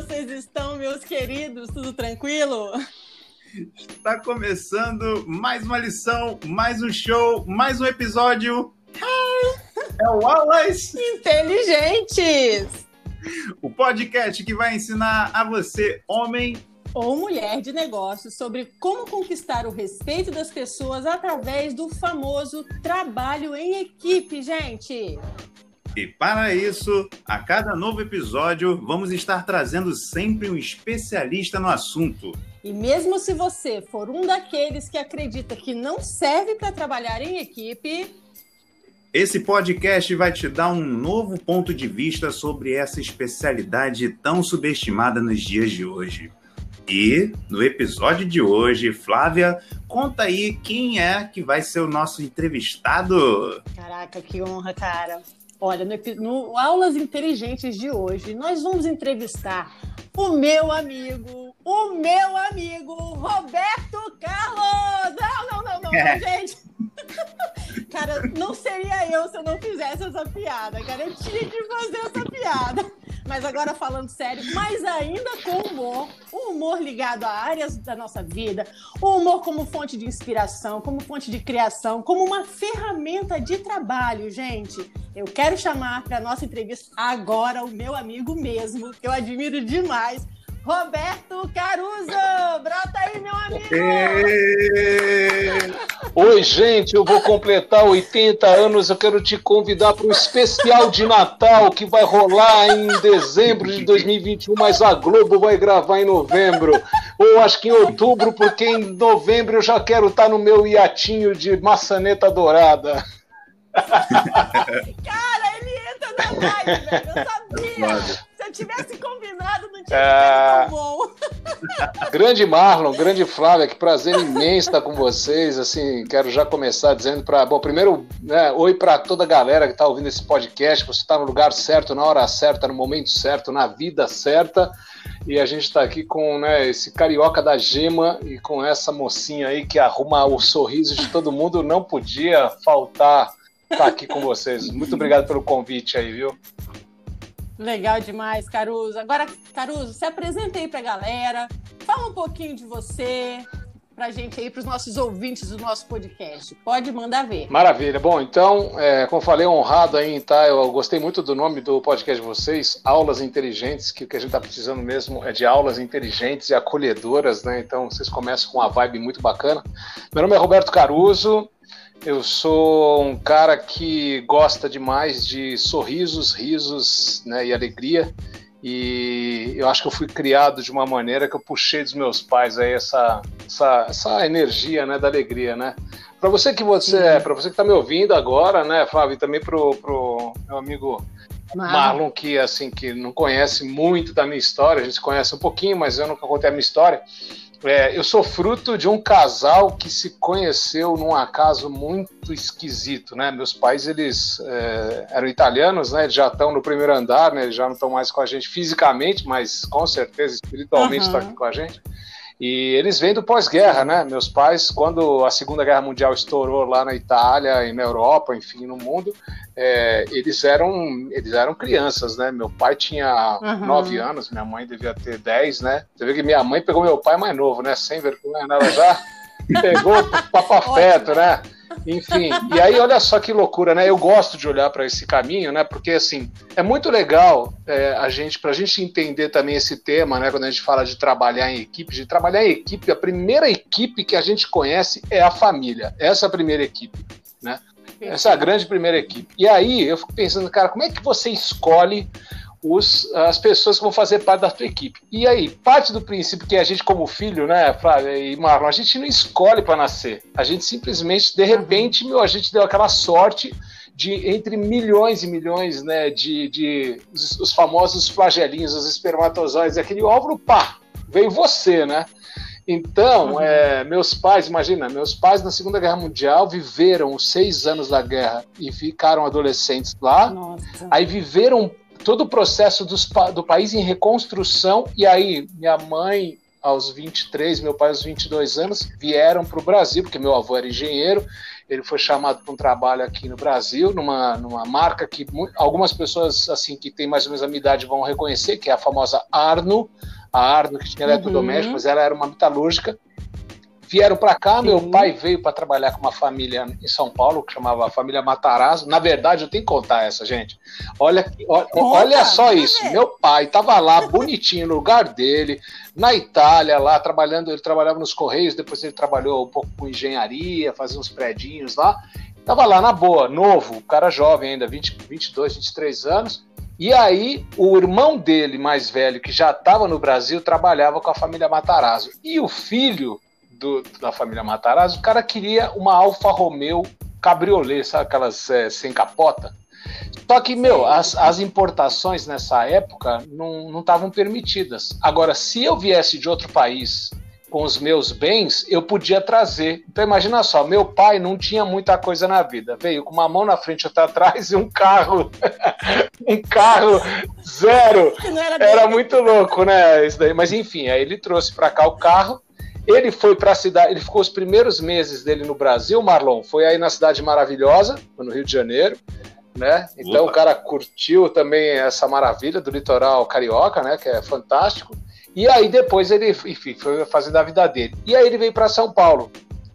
vocês estão, meus queridos? Tudo tranquilo? Está começando mais uma lição, mais um show, mais um episódio. É o Aulas Inteligentes! O podcast que vai ensinar a você, homem ou mulher de negócios, sobre como conquistar o respeito das pessoas através do famoso trabalho em equipe, gente. E para isso, a cada novo episódio, vamos estar trazendo sempre um especialista no assunto. E mesmo se você for um daqueles que acredita que não serve para trabalhar em equipe, esse podcast vai te dar um novo ponto de vista sobre essa especialidade tão subestimada nos dias de hoje. E no episódio de hoje, Flávia, conta aí quem é que vai ser o nosso entrevistado. Caraca, que honra, cara. Olha, no, no, Aulas Inteligentes de hoje, nós vamos entrevistar o meu amigo, o meu amigo Roberto Carlos! Não, não, não, não, é. gente! Cara, não seria eu se eu não fizesse essa piada, cara. Eu tinha que fazer essa piada. Mas agora falando sério, mas ainda com humor, o humor ligado a áreas da nossa vida, o humor como fonte de inspiração, como fonte de criação, como uma ferramenta de trabalho, gente. Eu quero chamar para nossa entrevista agora o meu amigo mesmo, que eu admiro demais, Roberto Caruso! Brota aí, meu amigo! Oi, gente, eu vou completar 80 anos. Eu quero te convidar para um especial de Natal que vai rolar em dezembro de 2021, mas a Globo vai gravar em novembro. Ou acho que em outubro, porque em novembro eu já quero estar no meu iatinho de maçaneta dourada. Cara, ele entra na live, velho. Eu sabia eu tivesse combinado, não tinha é... tão bom. grande Marlon, grande Flávia, que prazer imenso estar com vocês. Assim, quero já começar dizendo para. Bom, primeiro, né, oi para toda a galera que está ouvindo esse podcast. Você está no lugar certo, na hora certa, no momento certo, na vida certa. E a gente está aqui com né, esse carioca da gema e com essa mocinha aí que arruma o sorriso de todo mundo. Não podia faltar estar aqui com vocês. Muito obrigado pelo convite aí, viu? Legal demais, Caruso. Agora, Caruso, se apresenta aí para a galera, fala um pouquinho de você, para a gente aí, para os nossos ouvintes do nosso podcast. Pode mandar ver. Maravilha. Bom, então, é, como falei, honrado aí, tá? Eu gostei muito do nome do podcast de vocês, Aulas Inteligentes, que o que a gente está precisando mesmo é de aulas inteligentes e acolhedoras, né? Então, vocês começam com uma vibe muito bacana. Meu nome é Roberto Caruso, eu sou um cara que gosta demais de sorrisos, risos né, e alegria. E eu acho que eu fui criado de uma maneira que eu puxei dos meus pais aí essa, essa, essa energia né, da alegria, né? Para você que você, para você que está me ouvindo agora, né, Flávio, e também pro, pro meu amigo Marlon, que assim que não conhece muito da minha história, a gente conhece um pouquinho, mas eu nunca contei a minha história. É, eu sou fruto de um casal que se conheceu num acaso muito esquisito, né? Meus pais, eles é, eram italianos, né? Eles já estão no primeiro andar, né? Eles já não estão mais com a gente fisicamente, mas com certeza espiritualmente uhum. estão aqui com a gente. E eles vêm do pós-guerra, né? Meus pais, quando a Segunda Guerra Mundial estourou lá na Itália e na Europa, enfim, no mundo, é, eles eram eles eram crianças, né? Meu pai tinha uhum. nove anos, minha mãe devia ter dez, né? Você vê que minha mãe pegou meu pai mais novo, né? Sem vergonha, né? ela já pegou papafeto, né? Enfim, e aí olha só que loucura, né? Eu gosto de olhar para esse caminho, né? Porque assim é muito legal é, a gente, para a gente entender também esse tema, né? Quando a gente fala de trabalhar em equipe, de trabalhar em equipe, a primeira equipe que a gente conhece é a família. Essa é a primeira equipe, né? Essa é a grande primeira equipe. E aí eu fico pensando, cara, como é que você escolhe os, as pessoas que vão fazer parte da tua equipe. E aí, parte do princípio que a gente, como filho, né, Flávia e Marlon, a gente não escolhe para nascer. A gente simplesmente, de repente, meu, a gente deu aquela sorte de entre milhões e milhões, né, de, de os, os famosos flagelinhos, os espermatozoides, aquele óvulo, pá, veio você, né? Então, uhum. é, meus pais, imagina, meus pais na Segunda Guerra Mundial viveram os seis anos da guerra e ficaram adolescentes lá. Nossa. Aí viveram todo o processo dos, do país em reconstrução, e aí minha mãe, aos 23, meu pai aos 22 anos, vieram para o Brasil, porque meu avô era engenheiro, ele foi chamado para um trabalho aqui no Brasil, numa, numa marca que algumas pessoas assim que têm mais ou menos a minha idade vão reconhecer, que é a famosa Arno, a Arno que tinha eletrodomésticos, uhum. ela era uma metalúrgica. Vieram para cá, Sim. meu pai veio para trabalhar com uma família em São Paulo, que chamava a família Matarazzo. Na verdade, eu tenho que contar essa, gente. Olha, olha, olha só isso. Meu pai estava lá, bonitinho, no lugar dele, na Itália, lá, trabalhando. Ele trabalhava nos Correios, depois ele trabalhou um pouco com engenharia, fazia uns predinhos lá. Tava lá, na boa, novo, cara jovem ainda, 20, 22, 23 anos. E aí, o irmão dele, mais velho, que já estava no Brasil, trabalhava com a família Matarazzo. E o filho do, da família Matarazzo, o cara queria uma Alfa Romeo Cabriolet, sabe aquelas é, sem capota? Só que, meu, as, as importações nessa época não estavam permitidas. Agora, se eu viesse de outro país com os meus bens, eu podia trazer. Então imagina só, meu pai não tinha muita coisa na vida. Veio com uma mão na frente e outra atrás e um carro. um carro zero. Era, era muito louco, né? Isso daí. Mas enfim, aí ele trouxe para cá o carro ele foi para a cidade, ele ficou os primeiros meses dele no Brasil, Marlon, foi aí na cidade maravilhosa, no Rio de Janeiro, né? Então Opa. o cara curtiu também essa maravilha do litoral carioca, né? Que é fantástico. E aí depois ele, enfim, foi fazendo a vida dele. E aí ele veio para São Paulo.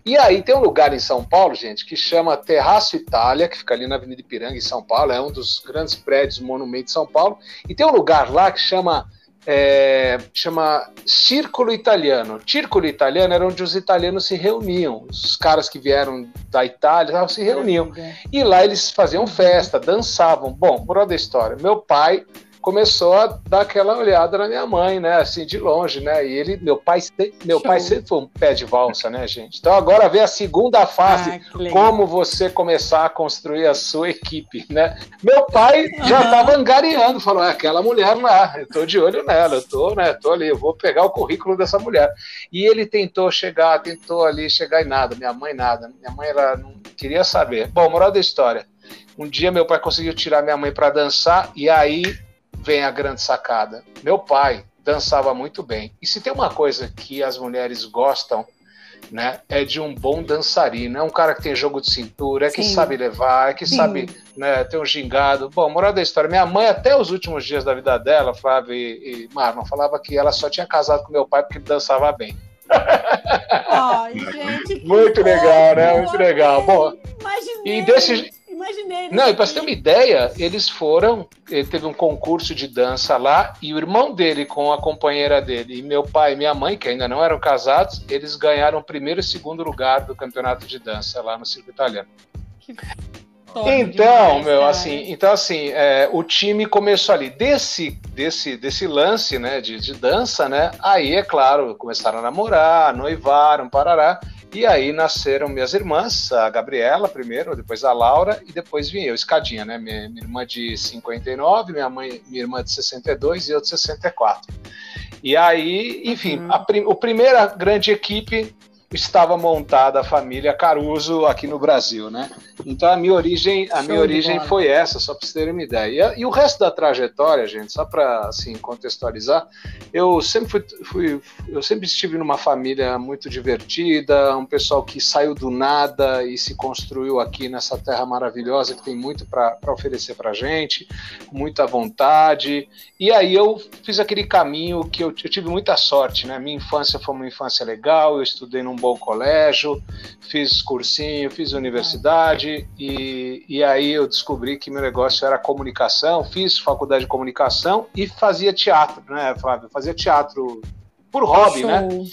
E aí tem um lugar em São Paulo, gente, que chama Terraço Itália, que fica ali na Avenida Ipiranga, em São Paulo, é um dos grandes prédios monumentos de São Paulo. E tem um lugar lá que chama é, chama Círculo Italiano. Círculo Italiano era onde os italianos se reuniam, os caras que vieram da Itália se reuniam. E lá eles faziam festa, dançavam. Bom, por da história, meu pai começou a dar aquela olhada na minha mãe, né? Assim, de longe, né? E ele, meu pai, meu pai sempre foi um pé de valsa, né, gente? Então agora vem a segunda fase, ah, como você começar a construir a sua equipe, né? Meu pai já estava angariando, falou, é aquela mulher lá, eu tô de olho nela, eu tô, né? Tô ali, eu vou pegar o currículo dessa mulher. E ele tentou chegar, tentou ali chegar em nada, minha mãe nada, minha mãe ela não queria saber. Bom, moral da história. Um dia meu pai conseguiu tirar minha mãe para dançar e aí vem a grande sacada. Meu pai dançava muito bem. E se tem uma coisa que as mulheres gostam, né, é de um bom dançarino. É um cara que tem jogo de cintura, é que Sim. sabe levar, é que Sim. sabe né, ter um gingado. Bom, moral da história, minha mãe, até os últimos dias da vida dela, Flávia e, e Marlon, falava que ela só tinha casado com meu pai porque ele dançava bem. Ai, gente, muito legal, né? Muito legal. Bom, Imaginei. e desse Imaginei. Não, e para você ter uma ideia, eles foram, ele teve um concurso de dança lá e o irmão dele com a companheira dele e meu pai e minha mãe, que ainda não eram casados, eles ganharam o primeiro e segundo lugar do campeonato de dança lá no circo italiano. Que então, demais, meu, cara. assim, então assim, é, o time começou ali desse desse desse lance, né, de, de dança, né? Aí é claro, começaram a namorar, noivaram, parará. E aí nasceram minhas irmãs, a Gabriela primeiro, depois a Laura e depois vim eu, escadinha, né? Minha, minha irmã de 59, minha mãe, minha irmã de 62 e eu de 64. E aí, enfim, uhum. a, prim, a primeira grande equipe estava montada a família Caruso aqui no Brasil, né? Então a minha origem, a minha origem foi essa, só para vocês terem uma ideia. E, e, o resto da trajetória, gente, só para assim contextualizar, eu sempre fui, fui, eu sempre estive numa família muito divertida, um pessoal que saiu do nada e se construiu aqui nessa terra maravilhosa que tem muito para oferecer para gente, muita vontade. E aí eu fiz aquele caminho que eu, eu tive muita sorte, né? Minha infância foi uma infância legal, eu estudei num bom colégio, fiz cursinho, fiz universidade e, e aí eu descobri que meu negócio era comunicação, fiz faculdade de comunicação e fazia teatro, né, Flávio? Fazia teatro por hobby, né? Show. né?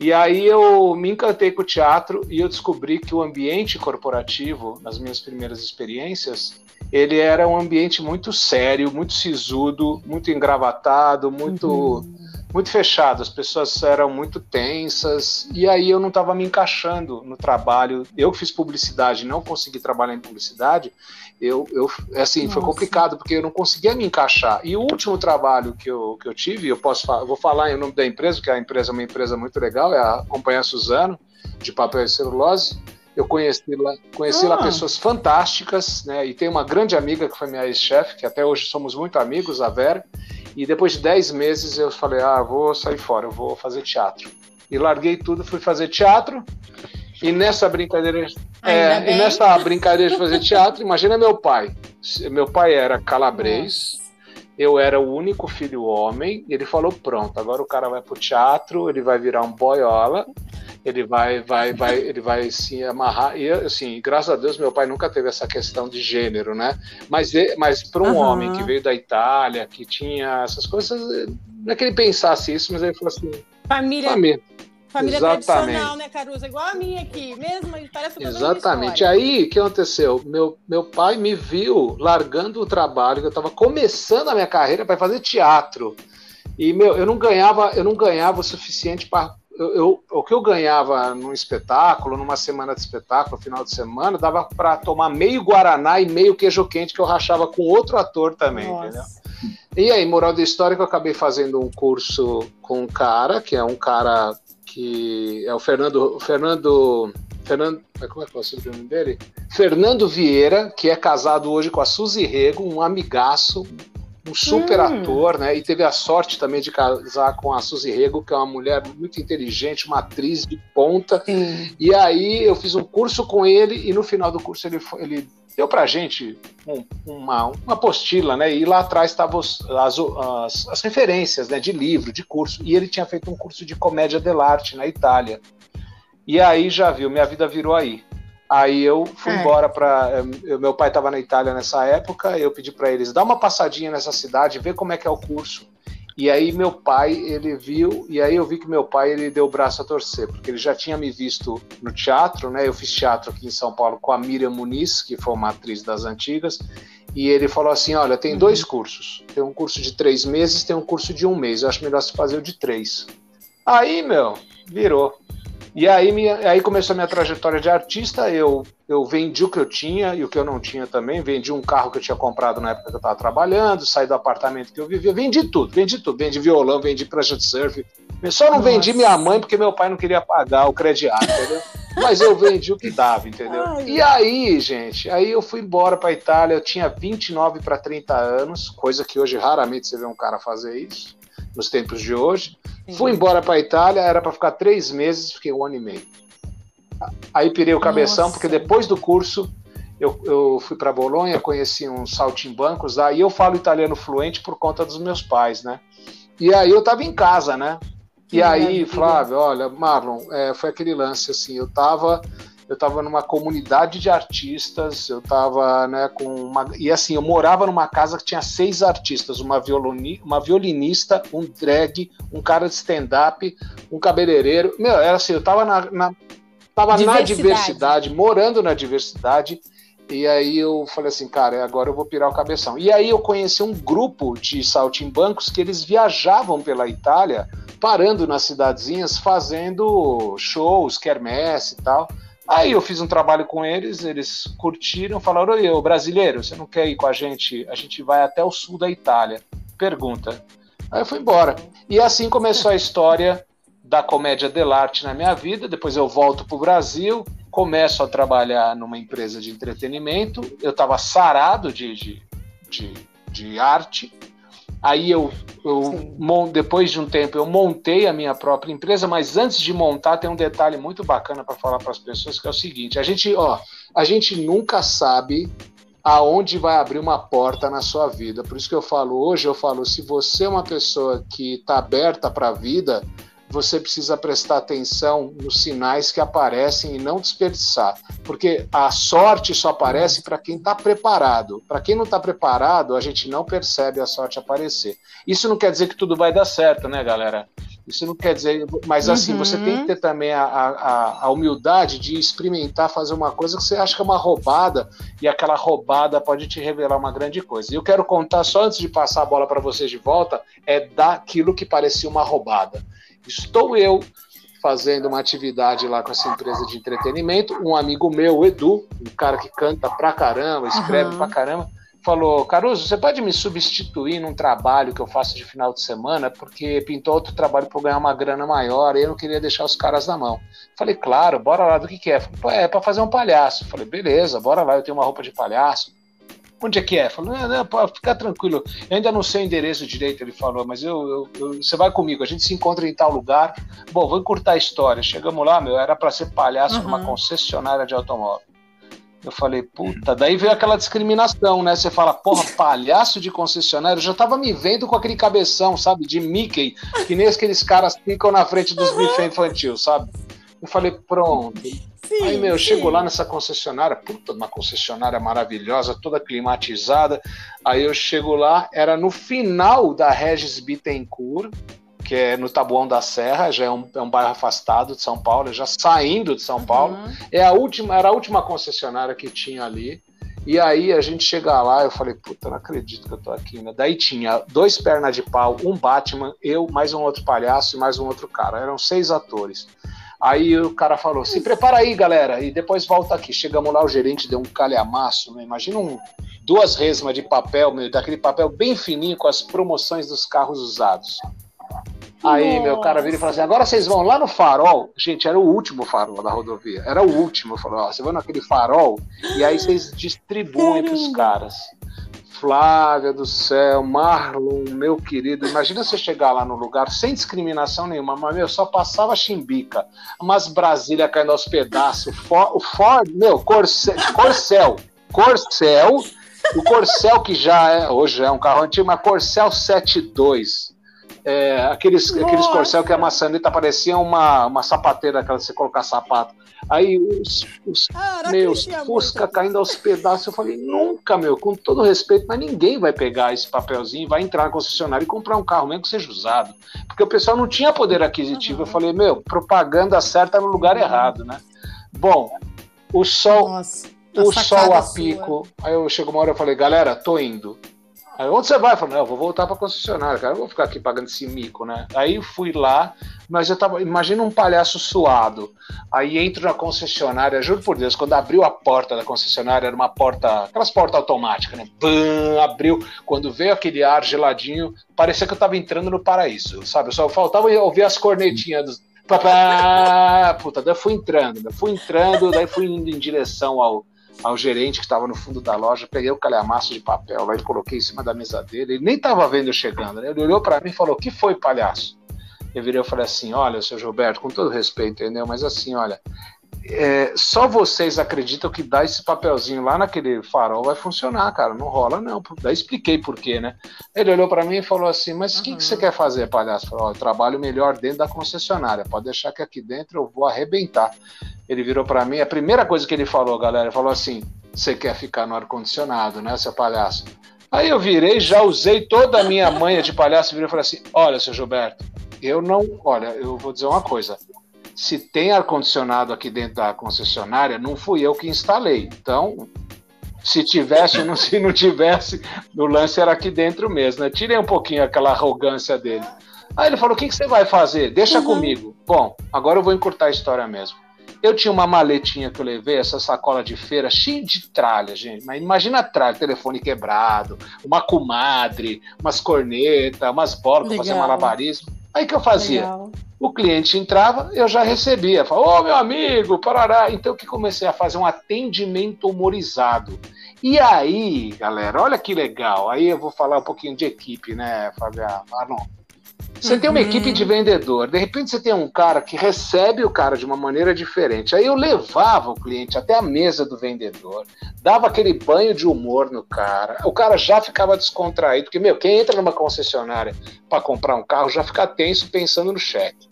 E aí eu me encantei com o teatro e eu descobri que o ambiente corporativo, nas minhas primeiras experiências, ele era um ambiente muito sério, muito sisudo, muito engravatado, muito uhum muito fechado, as pessoas eram muito tensas, e aí eu não estava me encaixando no trabalho. Eu que fiz publicidade não consegui trabalhar em publicidade, eu, eu assim, Nossa. foi complicado, porque eu não conseguia me encaixar. E o último trabalho que eu, que eu tive, eu posso eu vou falar em nome da empresa, que a empresa é uma empresa muito legal, é a Companhia Suzano, de papel e celulose. Eu conheci lá, conheci ah. lá pessoas fantásticas, né? E tem uma grande amiga que foi minha ex-chefe, que até hoje somos muito amigos, a Vera. E depois de 10 meses eu falei: ah, vou sair fora, eu vou fazer teatro. E larguei tudo, fui fazer teatro. E nessa brincadeira, é, e nessa brincadeira de fazer teatro, imagina meu pai. Meu pai era calabrês. Nossa. Eu era o único filho homem, ele falou: pronto, agora o cara vai pro teatro, ele vai virar um boiola, ele vai, vai, vai, ele vai se amarrar. E assim, graças a Deus, meu pai nunca teve essa questão de gênero, né? Mas, mas para um uhum. homem que veio da Itália, que tinha essas coisas, não é que ele pensasse isso, mas ele falou assim: família. família. Família Exatamente. tradicional, né, Caruso? Igual a minha aqui, mesmo, parece Exatamente. Aí, o que aconteceu? Meu, meu pai me viu largando o trabalho, que eu estava começando a minha carreira para fazer teatro. E, meu, eu não ganhava, eu não ganhava o suficiente para eu, eu, o que eu ganhava num espetáculo, numa semana de espetáculo, final de semana, dava para tomar meio Guaraná e meio queijo quente que eu rachava com outro ator também, Nossa. entendeu? E aí, moral da história, que eu acabei fazendo um curso com um cara, que é um cara que é o Fernando. Fernando. Fernando. Como é que é o sobrenome dele? Fernando Vieira, que é casado hoje com a Suzy Rego, um amigaço, um super hum. ator, né? E teve a sorte também de casar com a Suzy Rego, que é uma mulher muito inteligente, uma atriz de ponta. Sim. E aí eu fiz um curso com ele e no final do curso ele, ele deu pra gente um, uma, uma apostila, né? E lá atrás estavam as, as, as, referências né? de livro, de curso. E ele tinha feito um curso de comédia dell'arte na Itália. E aí já viu, minha vida virou aí. Aí eu fui é. embora para. Eh, meu pai estava na Itália nessa época, eu pedi para eles dar uma passadinha nessa cidade, ver como é que é o curso. E aí meu pai, ele viu, e aí eu vi que meu pai ele deu o braço a torcer, porque ele já tinha me visto no teatro, né? Eu fiz teatro aqui em São Paulo com a Miriam Muniz, que foi uma atriz das antigas, e ele falou assim: olha, tem dois uhum. cursos. Tem um curso de três meses, tem um curso de um mês. Eu acho melhor você fazer o de três. Aí, meu, virou. E aí, minha, aí começou a minha trajetória de artista. Eu, eu vendi o que eu tinha e o que eu não tinha também. Vendi um carro que eu tinha comprado na época que eu estava trabalhando, saí do apartamento que eu vivia. Vendi tudo, vendi tudo. Vendi violão, vendi prancha de surf. Só não Nossa. vendi minha mãe porque meu pai não queria pagar o crediário, entendeu? Mas eu vendi o que dava, entendeu? Ai, e aí, gente, aí eu fui embora para Itália. Eu tinha 29 para 30 anos, coisa que hoje raramente você vê um cara fazer isso nos tempos de hoje. Sim. Fui embora para a Itália, era para ficar três meses, fiquei um ano e meio. Aí pirei o cabeção, Nossa. porque depois do curso eu, eu fui para Bolonha, conheci uns saltimbancos lá, e eu falo italiano fluente por conta dos meus pais, né? E aí eu tava em casa, né? E aí, Flávio, olha, Marlon, é, foi aquele lance assim, eu tava eu estava numa comunidade de artistas, eu estava né, com uma. E assim, eu morava numa casa que tinha seis artistas: uma, violini, uma violinista, um drag, um cara de stand-up, um cabeleireiro. Meu, era assim, eu estava na, na, tava diversidade. na diversidade, morando na diversidade. E aí eu falei assim, cara, agora eu vou pirar o cabeção. E aí eu conheci um grupo de saltimbancos que eles viajavam pela Itália, parando nas cidadezinhas, fazendo shows, quermesse e tal. Aí eu fiz um trabalho com eles, eles curtiram, falaram: Oi, brasileiro, você não quer ir com a gente? A gente vai até o sul da Itália. Pergunta. Aí eu fui embora. E assim começou a história da comédia dell'arte na minha vida. Depois eu volto para o Brasil, começo a trabalhar numa empresa de entretenimento. Eu estava sarado de, de, de, de arte Aí eu, eu depois de um tempo, eu montei a minha própria empresa, mas antes de montar, tem um detalhe muito bacana para falar para as pessoas, que é o seguinte: a gente, ó, a gente nunca sabe aonde vai abrir uma porta na sua vida. Por isso que eu falo hoje, eu falo, se você é uma pessoa que está aberta para a vida, você precisa prestar atenção nos sinais que aparecem e não desperdiçar, porque a sorte só aparece para quem está preparado. Para quem não está preparado, a gente não percebe a sorte aparecer. Isso não quer dizer que tudo vai dar certo, né, galera? Isso não quer dizer, mas assim, uhum. você tem que ter também a, a, a, humildade de experimentar fazer uma coisa que você acha que é uma roubada e aquela roubada pode te revelar uma grande coisa. E eu quero contar só antes de passar a bola para vocês de volta, é daquilo que parecia uma roubada. Estou eu fazendo uma atividade lá com essa empresa de entretenimento. Um amigo meu, o Edu, um cara que canta pra caramba, escreve uhum. pra caramba, falou: Caruso, você pode me substituir num trabalho que eu faço de final de semana? Porque pintou outro trabalho para ganhar uma grana maior e eu não queria deixar os caras na mão. Falei, claro, bora lá, do que, que é? Falei, é para fazer um palhaço. Falei, beleza, bora lá, eu tenho uma roupa de palhaço. Onde é que é? Falou, não, não, pode ficar tranquilo. Eu ainda não sei o endereço direito, ele falou, mas eu, eu, eu, você vai comigo, a gente se encontra em tal lugar. Bom, vou encurtar a história. Chegamos lá, meu, era para ser palhaço uhum. numa concessionária de automóvel. Eu falei, puta, daí veio aquela discriminação, né? Você fala, porra, palhaço de concessionário, eu já tava me vendo com aquele cabeção, sabe, de Mickey, que nem aqueles caras ficam na frente dos bufês infantil, sabe? Eu falei, pronto. Sim, Aí, meu, eu chego lá nessa concessionária, puta, uma concessionária maravilhosa, toda climatizada. Aí eu chego lá, era no final da Regis Bittencourt, que é no Tabuão da Serra, já é um, é um bairro afastado de São Paulo, já saindo de São Paulo. Uhum. É a última, era a última concessionária que tinha ali. E aí a gente chega lá, eu falei, puta, não acredito que eu tô aqui, né? Daí tinha dois pernas de pau, um Batman, eu, mais um outro palhaço e mais um outro cara. Eram seis atores. Aí o cara falou: se prepara aí, galera, e depois volta aqui. Chegamos lá, o gerente deu um calhamaço, né? imagina um, duas resmas de papel, meu, daquele papel bem fininho com as promoções dos carros usados. Aí, Nossa. meu cara vira e fala assim: agora vocês vão lá no farol. Gente, era o último farol da rodovia. Era o último. Falou: ó, você vai naquele farol e aí vocês distribuem para os caras. Flávia do céu, Marlon, meu querido, imagina você chegar lá no lugar sem discriminação nenhuma, mas meu, só passava chimbica, umas Brasília caindo aos pedaços, o Ford, meu, Corcel, Corcel, Corcel, o Corcel que já é, hoje é um carro antigo, mas Corcel 72, é, aqueles, aqueles corcel que a maçaneta parecia uma, uma sapateira, aquela você colocar sapato. Aí os, os meus Fusca caindo aos pedaços. Eu falei, nunca, meu, com todo respeito, mas ninguém vai pegar esse papelzinho, vai entrar na concessionária e comprar um carro, mesmo que seja usado. Porque o pessoal não tinha poder aquisitivo. Uhum. Eu falei, meu, propaganda certa no lugar uhum. errado, né? Bom, o sol. Nossa, o sol a pico. Sua. Aí eu chego uma hora e falei, galera, tô indo. Aí, onde você vai? Eu falei, não, eu vou voltar para concessionária, cara, eu vou ficar aqui pagando esse mico, né? Aí fui lá, mas eu tava, imagina um palhaço suado. Aí entro na concessionária, juro por Deus, quando abriu a porta da concessionária, era uma porta, aquelas portas automáticas, né? Bam, abriu, quando veio aquele ar geladinho, parecia que eu tava entrando no paraíso, sabe? Só faltava ouvir as cornetinhas dos puta, daí eu fui entrando, daí fui entrando, daí fui indo em direção ao, ao gerente que estava no fundo da loja, peguei o calhamaço de papel e coloquei em cima da mesa dele. Ele nem estava vendo eu chegando, né? Ele olhou para mim e falou: "Que foi, palhaço?" Eu virei e falei assim: "Olha, seu Gilberto, com todo respeito, entendeu? Mas assim, olha, é, só vocês acreditam que dar esse papelzinho lá naquele farol vai funcionar, cara. Não rola, não. Daí expliquei por quê, né? Ele olhou para mim e falou assim: Mas o uhum. que, que você quer fazer, palhaço? Falei, oh, eu trabalho melhor dentro da concessionária. Pode deixar que aqui dentro eu vou arrebentar. Ele virou para mim, a primeira coisa que ele falou, galera, ele falou assim: Você quer ficar no ar-condicionado, né, seu palhaço? Aí eu virei, já usei toda a minha manha de palhaço e virei e falei assim: Olha, seu Gilberto, eu não. Olha, eu vou dizer uma coisa se tem ar-condicionado aqui dentro da concessionária, não fui eu que instalei. Então, se tivesse ou não, se não tivesse, o lance era aqui dentro mesmo. Né? Tirei um pouquinho aquela arrogância dele. Aí ele falou: o que, que você vai fazer? Deixa uhum. comigo. Bom, agora eu vou encurtar a história mesmo. Eu tinha uma maletinha que eu levei, essa sacola de feira, cheia de tralha, gente. Mas imagina a tralha, telefone quebrado, uma comadre, umas cornetas, umas bolas para fazer malabarismo. Aí que eu fazia? Legal. O cliente entrava, eu já recebia. Falava, ô meu amigo, parará. Então que comecei a fazer um atendimento humorizado. E aí, galera, olha que legal. Aí eu vou falar um pouquinho de equipe, né, Fabiano? Ah, não. Você uhum. tem uma equipe de vendedor, de repente você tem um cara que recebe o cara de uma maneira diferente. Aí eu levava o cliente até a mesa do vendedor, dava aquele banho de humor no cara, o cara já ficava descontraído, porque, meu, quem entra numa concessionária para comprar um carro já fica tenso pensando no cheque.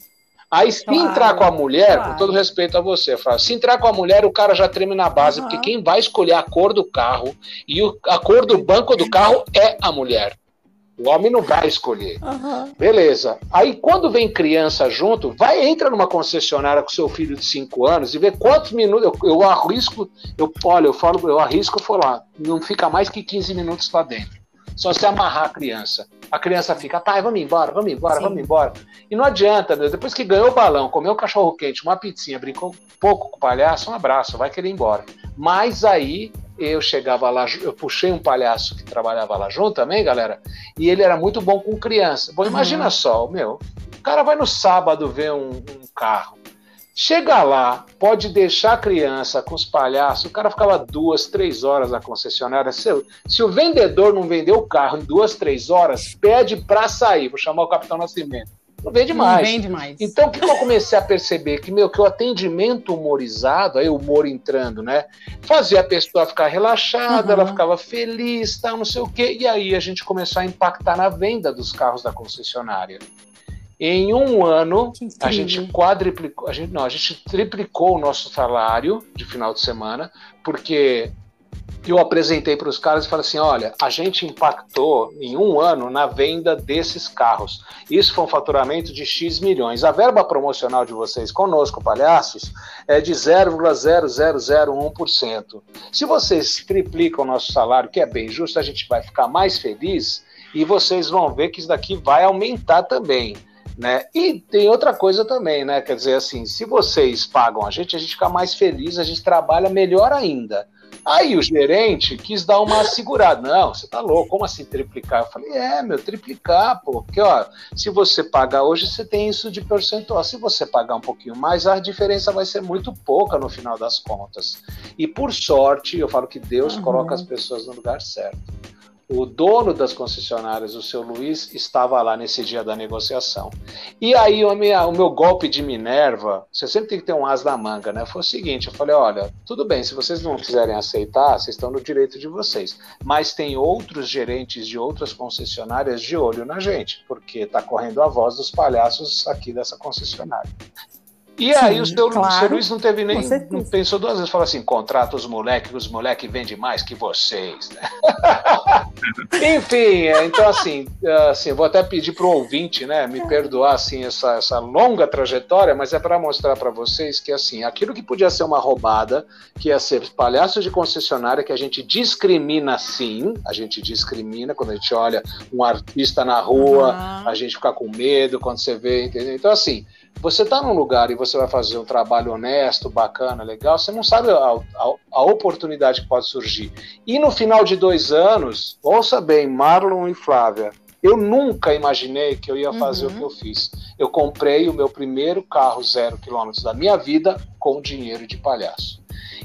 Aí, se claro, entrar com a mulher, claro. com todo respeito a você, falo, se entrar com a mulher, o cara já treme na base, uhum. porque quem vai escolher a cor do carro e o, a cor do banco do carro é a mulher. O homem não vai escolher. Uhum. Beleza. Aí quando vem criança junto, vai, entra numa concessionária com seu filho de 5 anos e vê quantos minutos. Eu, eu arrisco, eu, olha, eu falo, eu arrisco falar, não fica mais que 15 minutos lá dentro. Só se amarrar a criança. A criança fica, pai, vamos embora, vamos embora, Sim. vamos embora. E não adianta, meu, depois que ganhou o balão, comeu um cachorro quente, uma pizzinha, brincou um pouco com o palhaço, um abraço, vai querer ir embora. Mas aí eu chegava lá, eu puxei um palhaço que trabalhava lá junto também, galera, e ele era muito bom com criança. Bom, imagina uhum. só, meu, o cara vai no sábado ver um, um carro, Chega lá, pode deixar a criança com os palhaços, o cara ficava duas, três horas na concessionária. Se, se o vendedor não vendeu o carro em duas, três horas, pede para sair. Vou chamar o Capitão Nascimento. Não vende mais. Não vende mais. Então, o que eu comecei a perceber? Que, meu, que o atendimento humorizado, aí o humor entrando, né? Fazia a pessoa ficar relaxada, uhum. ela ficava feliz, tal, não sei o quê. E aí a gente começou a impactar na venda dos carros da concessionária. Em um ano, a gente quadriplicou, a gente, não, a gente triplicou o nosso salário de final de semana, porque eu apresentei para os caras e falei assim: olha, a gente impactou em um ano na venda desses carros. Isso foi um faturamento de X milhões. A verba promocional de vocês conosco, palhaços, é de 0,0001%. Se vocês triplicam o nosso salário, que é bem justo, a gente vai ficar mais feliz e vocês vão ver que isso daqui vai aumentar também. Né? E tem outra coisa também, né? Quer dizer, assim, se vocês pagam a gente, a gente fica mais feliz, a gente trabalha melhor ainda. Aí o gerente quis dar uma segurada. Não, você tá louco, como assim triplicar? Eu falei, é, meu, triplicar, pô. Porque, ó, se você pagar hoje, você tem isso de percentual. Se você pagar um pouquinho mais, a diferença vai ser muito pouca no final das contas. E por sorte, eu falo que Deus uhum. coloca as pessoas no lugar certo o dono das concessionárias, o seu Luiz, estava lá nesse dia da negociação. E aí o, minha, o meu golpe de Minerva, você sempre tem que ter um as na manga, né? Foi o seguinte, eu falei, olha, tudo bem, se vocês não quiserem aceitar, vocês estão no direito de vocês. Mas tem outros gerentes de outras concessionárias de olho na gente, porque está correndo a voz dos palhaços aqui dessa concessionária. E Sim, aí o seu, claro, Luiz não teve nem. Não pensou duas vezes, falou assim: contrata os moleques, os moleques vendem mais que vocês. Né? Enfim, é, então assim, assim, vou até pedir para o ouvinte, né, me perdoar assim, essa, essa longa trajetória, mas é para mostrar para vocês que assim, aquilo que podia ser uma roubada, que ia ser palhaço de concessionária, que a gente discrimina sim, a gente discrimina quando a gente olha um artista na rua, uhum. a gente fica com medo quando você vê, entendeu? Então assim você está num lugar e você vai fazer um trabalho honesto, bacana, legal, você não sabe a, a, a, oportunidade que pode surgir. E no final de dois anos, ouça bem, Marlon e Flávia, eu nunca imaginei que eu ia fazer uhum. o que eu fiz. Eu comprei o meu primeiro carro zero quilômetros da minha vida com dinheiro de palhaço.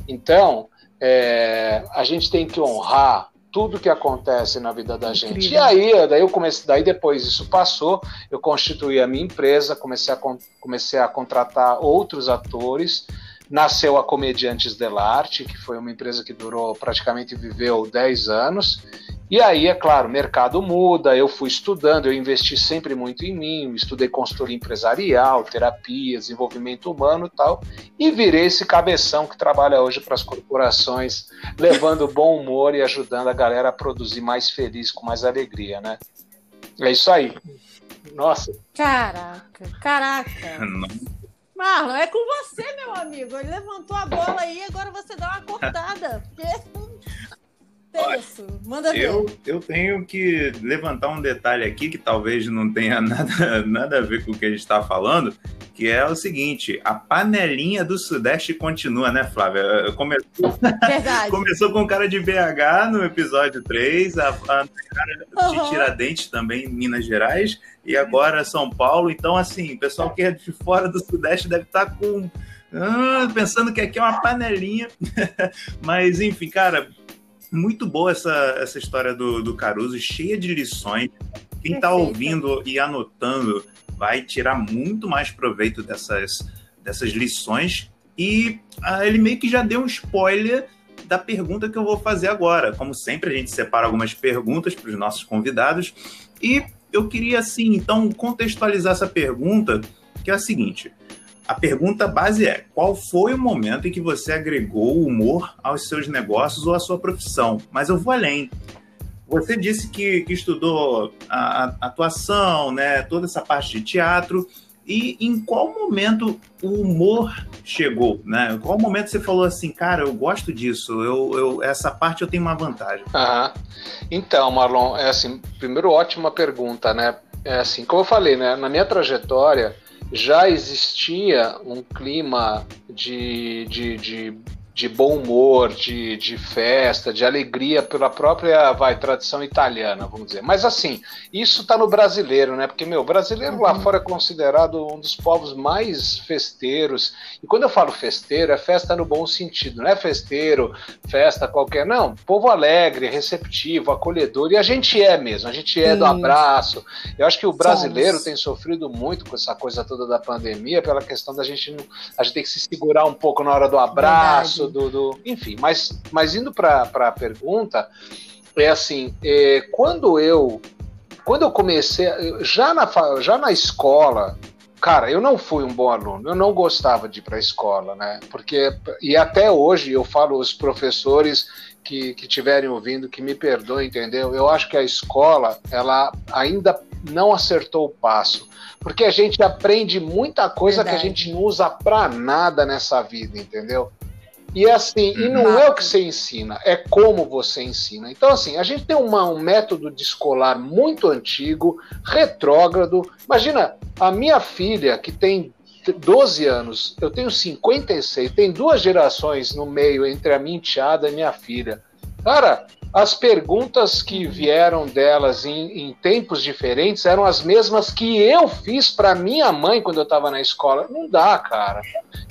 Então, é, a gente tem que honrar tudo que acontece na vida da Incrível. gente. E aí, daí eu comecei, daí depois isso passou, eu constituí a minha empresa, comecei a, comecei a contratar outros atores, nasceu a Comediantes Delarte, que foi uma empresa que durou praticamente viveu 10 anos, e aí, é claro, o mercado muda, eu fui estudando, eu investi sempre muito em mim, estudei consultoria empresarial, terapia, desenvolvimento humano e tal, e virei esse cabeção que trabalha hoje para as corporações, levando bom humor e ajudando a galera a produzir mais feliz, com mais alegria, né? É isso aí. Nossa. Caraca, caraca. Marlon, é com você, meu amigo. Ele levantou a bola aí, agora você dá uma cortada. Porque isso, manda ver. Eu, eu tenho que levantar um detalhe aqui que talvez não tenha nada, nada a ver com o que a gente está falando, que é o seguinte: a panelinha do Sudeste continua, né, Flávia? Começou. Começou com cara de BH no episódio 3, a, a cara de Tiradentes também, Minas Gerais, e agora São Paulo. Então, assim, o pessoal que é de fora do Sudeste deve estar tá com. Ah, pensando que aqui é uma panelinha. Mas, enfim, cara, muito boa essa, essa história do, do Caruso, cheia de lições. Quem está ouvindo e anotando vai tirar muito mais proveito dessas, dessas lições. E ah, ele meio que já deu um spoiler da pergunta que eu vou fazer agora. Como sempre, a gente separa algumas perguntas para os nossos convidados. E eu queria, assim, então, contextualizar essa pergunta, que é a seguinte: a pergunta base é: qual foi o momento em que você agregou humor aos seus negócios ou à sua profissão? Mas eu vou além. Você disse que, que estudou a, a atuação, né, toda essa parte de teatro. E em qual momento o humor chegou, né? Em qual momento você falou assim, cara, eu gosto disso, eu, eu essa parte eu tenho uma vantagem? Aham. Então, Marlon, é assim, primeiro ótima pergunta, né? É assim, como eu falei, né? Na minha trajetória, já existia um clima de, de, de, de bom humor, de, de festa, de alegria pela própria vai, tradição italiana, vamos dizer. Mas assim, isso está no brasileiro, né? Porque, meu, brasileiro uhum. lá fora é considerado um dos povos mais festeiros. E quando eu falo festeiro, é festa no bom sentido, não é festeiro, festa qualquer, não. Povo alegre, receptivo, acolhedor. E a gente é mesmo, a gente é Sim. do abraço. Eu acho que o brasileiro Somos. tem sofrido muito com essa coisa toda da pandemia, pela questão da gente, a gente tem que se segurar um pouco na hora do abraço, do, do, enfim, mas, mas indo para a pergunta, é assim, é, quando eu quando eu comecei, já na, já na escola, cara, eu não fui um bom aluno, eu não gostava de ir para a escola, né? Porque, e até hoje eu falo os professores que, que tiverem ouvindo, que me perdoem, entendeu? Eu acho que a escola, ela ainda não acertou o passo. Porque a gente aprende muita coisa Verdade. que a gente não usa para nada nessa vida, entendeu? E assim, e não é o que você ensina, é como você ensina. Então, assim, a gente tem uma, um método de escolar muito antigo, retrógrado. Imagina, a minha filha, que tem 12 anos, eu tenho 56, tem duas gerações no meio entre a minha enteada e minha filha. Cara, as perguntas que vieram delas em, em, tempos diferentes eram as mesmas que eu fiz para minha mãe quando eu estava na escola. Não dá, cara.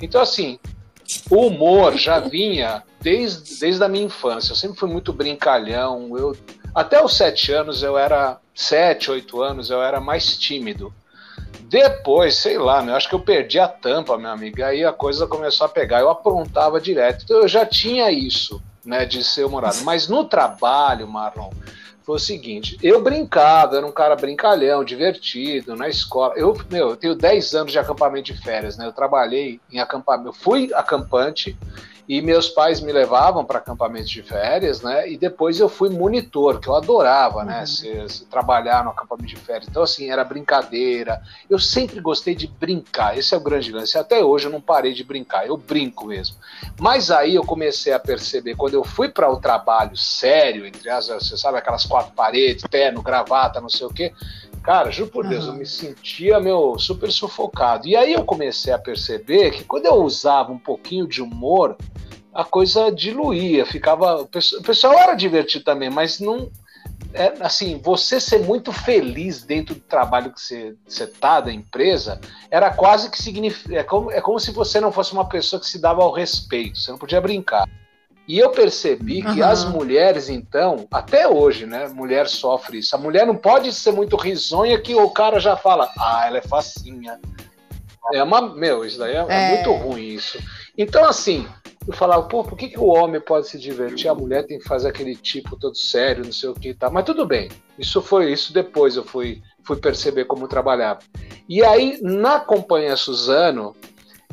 Então, assim, o humor já vinha desde, desde a minha infância. Eu sempre fui muito brincalhão. Eu, até os sete anos eu era. Sete, oito anos eu era mais tímido. Depois, sei lá, eu acho que eu perdi a tampa, minha amiga. Aí a coisa começou a pegar. Eu aprontava direto. Então eu já tinha isso, né, de ser humorado. Mas no trabalho, Marlon, foi o seguinte: eu brincava, era um cara brincalhão, divertido, na escola. Eu, meu, eu tenho 10 anos de acampamento de férias, né? Eu trabalhei em acampamento, eu fui acampante e meus pais me levavam para acampamentos de férias, né? E depois eu fui monitor, que eu adorava, né? Uhum. Se, se, trabalhar no acampamento de férias. Então, assim, era brincadeira. Eu sempre gostei de brincar. Esse é o grande lance. Até hoje eu não parei de brincar. Eu brinco mesmo. Mas aí eu comecei a perceber, quando eu fui para o trabalho sério, entre as, você sabe, aquelas quatro paredes, terno, gravata, não sei o quê. Cara, juro por Deus, eu me sentia, meu, super sufocado. E aí eu comecei a perceber que quando eu usava um pouquinho de humor, a coisa diluía, ficava. O pessoal era divertido também, mas não. É, assim, você ser muito feliz dentro do trabalho que você, você tá, da empresa, era quase que significa. É como, é como se você não fosse uma pessoa que se dava ao respeito, você não podia brincar. E eu percebi que as mulheres, então, até hoje, né? Mulher sofre isso. A mulher não pode ser muito risonha que o cara já fala, ah, ela é facinha. É uma. Meu, isso daí é, é. é muito ruim isso. Então, assim, eu falava, pô, por que, que o homem pode se divertir? A mulher tem que fazer aquele tipo todo sério, não sei o que tá. Mas tudo bem. Isso foi isso depois eu fui, fui perceber como trabalhava. E aí, na companhia Suzano,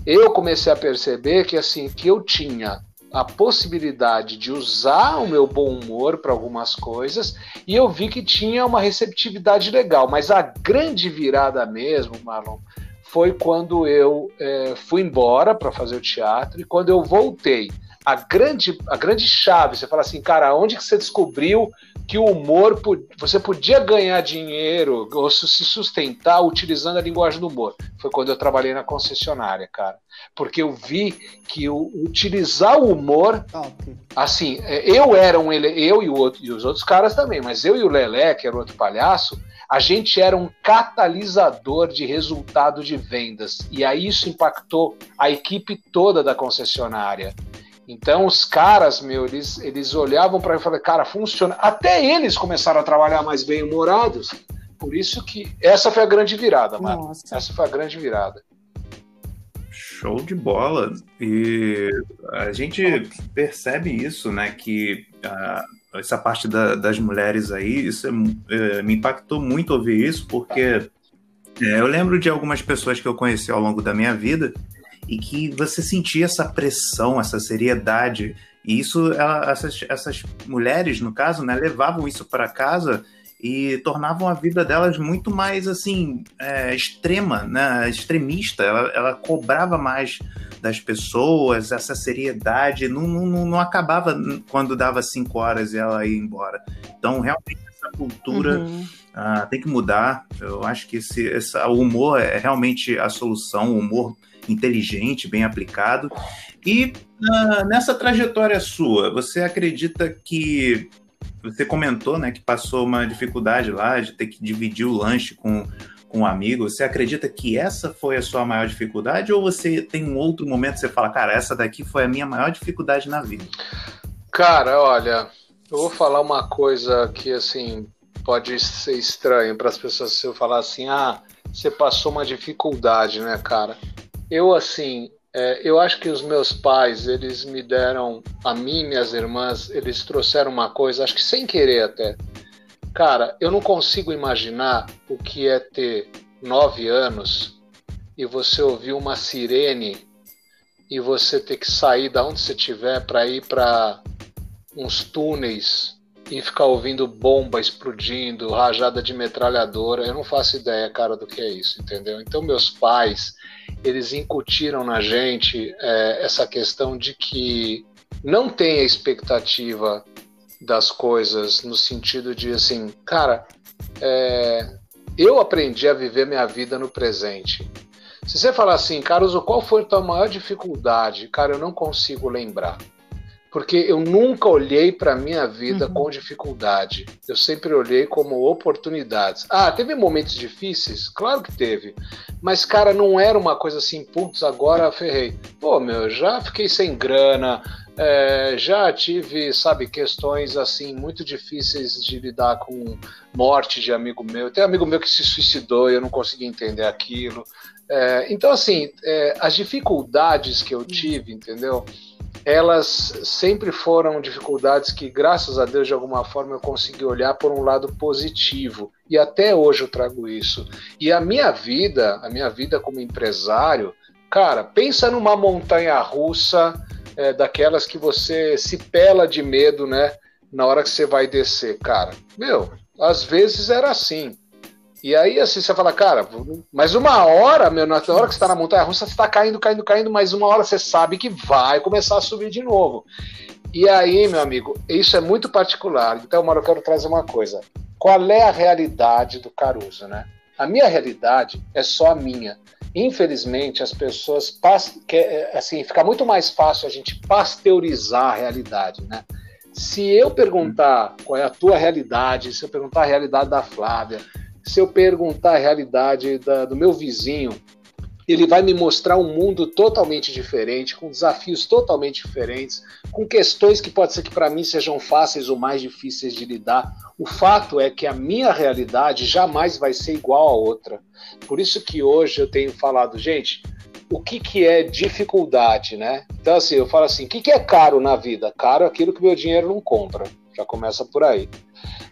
eu comecei a perceber que assim, que eu tinha a possibilidade de usar o meu bom humor para algumas coisas e eu vi que tinha uma receptividade legal. Mas a grande virada mesmo, Marlon, foi quando eu é, fui embora para fazer o teatro e quando eu voltei. A grande, a grande chave, você fala assim, cara, onde que você descobriu que o humor, você podia ganhar dinheiro ou se sustentar utilizando a linguagem do humor? Foi quando eu trabalhei na concessionária, cara. Porque eu vi que o, utilizar o humor, assim, é, eu era um, eu e, outro, e os outros caras também, mas eu e o Lelé, que era outro palhaço, a gente era um catalisador de resultado de vendas. E aí isso impactou a equipe toda da concessionária. Então os caras, meu, eles, eles olhavam para mim e falavam, cara, funciona. Até eles começaram a trabalhar mais bem-humorados. Por isso que essa foi a grande virada, mano. Nossa. Essa foi a grande virada. Show de bola. E a gente percebe isso, né? Que uh, essa parte da, das mulheres aí, isso é, é, me impactou muito ouvir isso, porque é, eu lembro de algumas pessoas que eu conheci ao longo da minha vida e que você sentia essa pressão, essa seriedade. E isso, ela, essas, essas mulheres, no caso, né, levavam isso para casa e tornavam a vida delas muito mais assim é, extrema, né? extremista. Ela, ela, cobrava mais das pessoas, essa seriedade não, não, não acabava quando dava cinco horas e ela ia embora. Então, realmente, essa cultura uhum. uh, tem que mudar. Eu acho que esse, esse, o humor é realmente a solução. O humor inteligente, bem aplicado. E uh, nessa trajetória sua, você acredita que você comentou, né, que passou uma dificuldade lá de ter que dividir o lanche com, com um amigo. Você acredita que essa foi a sua maior dificuldade ou você tem um outro momento que você fala, cara, essa daqui foi a minha maior dificuldade na vida? Cara, olha, eu vou falar uma coisa que assim pode ser estranho para as pessoas se eu falar assim, ah, você passou uma dificuldade, né, cara? Eu assim, é, eu acho que os meus pais, eles me deram, a mim e minhas irmãs, eles trouxeram uma coisa, acho que sem querer até. Cara, eu não consigo imaginar o que é ter nove anos e você ouvir uma sirene e você ter que sair da onde você estiver para ir para uns túneis e ficar ouvindo bomba explodindo, rajada de metralhadora. Eu não faço ideia, cara, do que é isso, entendeu? Então, meus pais, eles incutiram na gente é, essa questão de que não tem a expectativa das coisas no sentido de assim, cara, é, eu aprendi a viver minha vida no presente. Se você falar assim, Caruso, qual foi a tua maior dificuldade? Cara, eu não consigo lembrar porque eu nunca olhei para minha vida uhum. com dificuldade. Eu sempre olhei como oportunidades. Ah, teve momentos difíceis? Claro que teve. Mas, cara, não era uma coisa assim, putz, agora ferrei. Pô, meu, já fiquei sem grana, é, já tive, sabe, questões assim muito difíceis de lidar com morte de amigo meu. Tem amigo meu que se suicidou e eu não consegui entender aquilo. É, então, assim, é, as dificuldades que eu tive, entendeu? Elas sempre foram dificuldades que, graças a Deus, de alguma forma eu consegui olhar por um lado positivo. E até hoje eu trago isso. E a minha vida, a minha vida como empresário, cara, pensa numa montanha russa é, daquelas que você se pela de medo, né? Na hora que você vai descer, cara. Meu, às vezes era assim. E aí, assim, você fala, cara, mas uma hora, meu, na hora que você tá na montanha russa, você tá caindo, caindo, caindo, mas uma hora você sabe que vai começar a subir de novo. E aí, meu amigo, isso é muito particular. Então, mano, eu quero trazer uma coisa. Qual é a realidade do Caruso, né? A minha realidade é só a minha. Infelizmente, as pessoas assim, fica muito mais fácil a gente pasteurizar a realidade, né? Se eu perguntar qual é a tua realidade, se eu perguntar a realidade da Flávia, se eu perguntar a realidade da, do meu vizinho, ele vai me mostrar um mundo totalmente diferente, com desafios totalmente diferentes, com questões que pode ser que para mim sejam fáceis ou mais difíceis de lidar. O fato é que a minha realidade jamais vai ser igual a outra. Por isso que hoje eu tenho falado, gente, o que, que é dificuldade, né? Então, assim, eu falo assim, o que, que é caro na vida? Caro é aquilo que meu dinheiro não compra. Já começa por aí.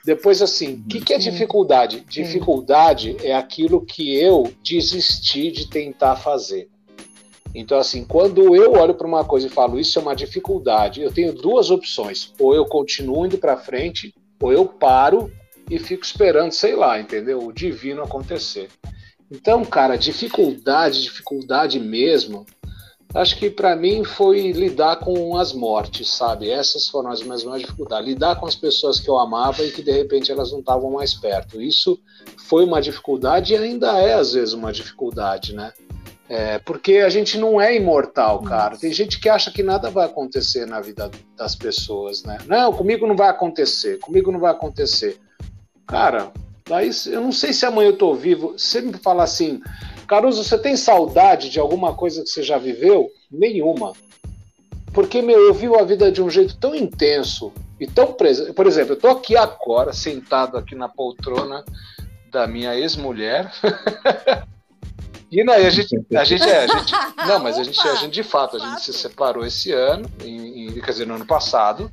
Depois, assim, o que, que é dificuldade? Dificuldade é aquilo que eu desisti de tentar fazer. Então, assim, quando eu olho para uma coisa e falo isso é uma dificuldade, eu tenho duas opções: ou eu continuo indo para frente, ou eu paro e fico esperando, sei lá, entendeu? O divino acontecer. Então, cara, dificuldade, dificuldade mesmo, acho que para mim foi lidar com as mortes, sabe? Essas foram as minhas maiores dificuldades. Lidar com as pessoas que eu amava e que de repente elas não estavam mais perto. Isso foi uma dificuldade e ainda é às vezes uma dificuldade, né? É, porque a gente não é imortal, cara. Tem gente que acha que nada vai acontecer na vida das pessoas, né? Não, comigo não vai acontecer, comigo não vai acontecer. Cara, daí eu não sei se amanhã eu tô vivo. Você me fala assim, Caruso, você tem saudade de alguma coisa que você já viveu? Nenhuma. Porque, meu, eu vivo a vida de um jeito tão intenso e tão presente. Por exemplo, eu tô aqui agora, sentado aqui na poltrona da minha ex-mulher. e aí a gente, a gente é, a gente, não, mas a gente, a gente de fato, a gente se separou esse ano, em, em, quer dizer, no ano passado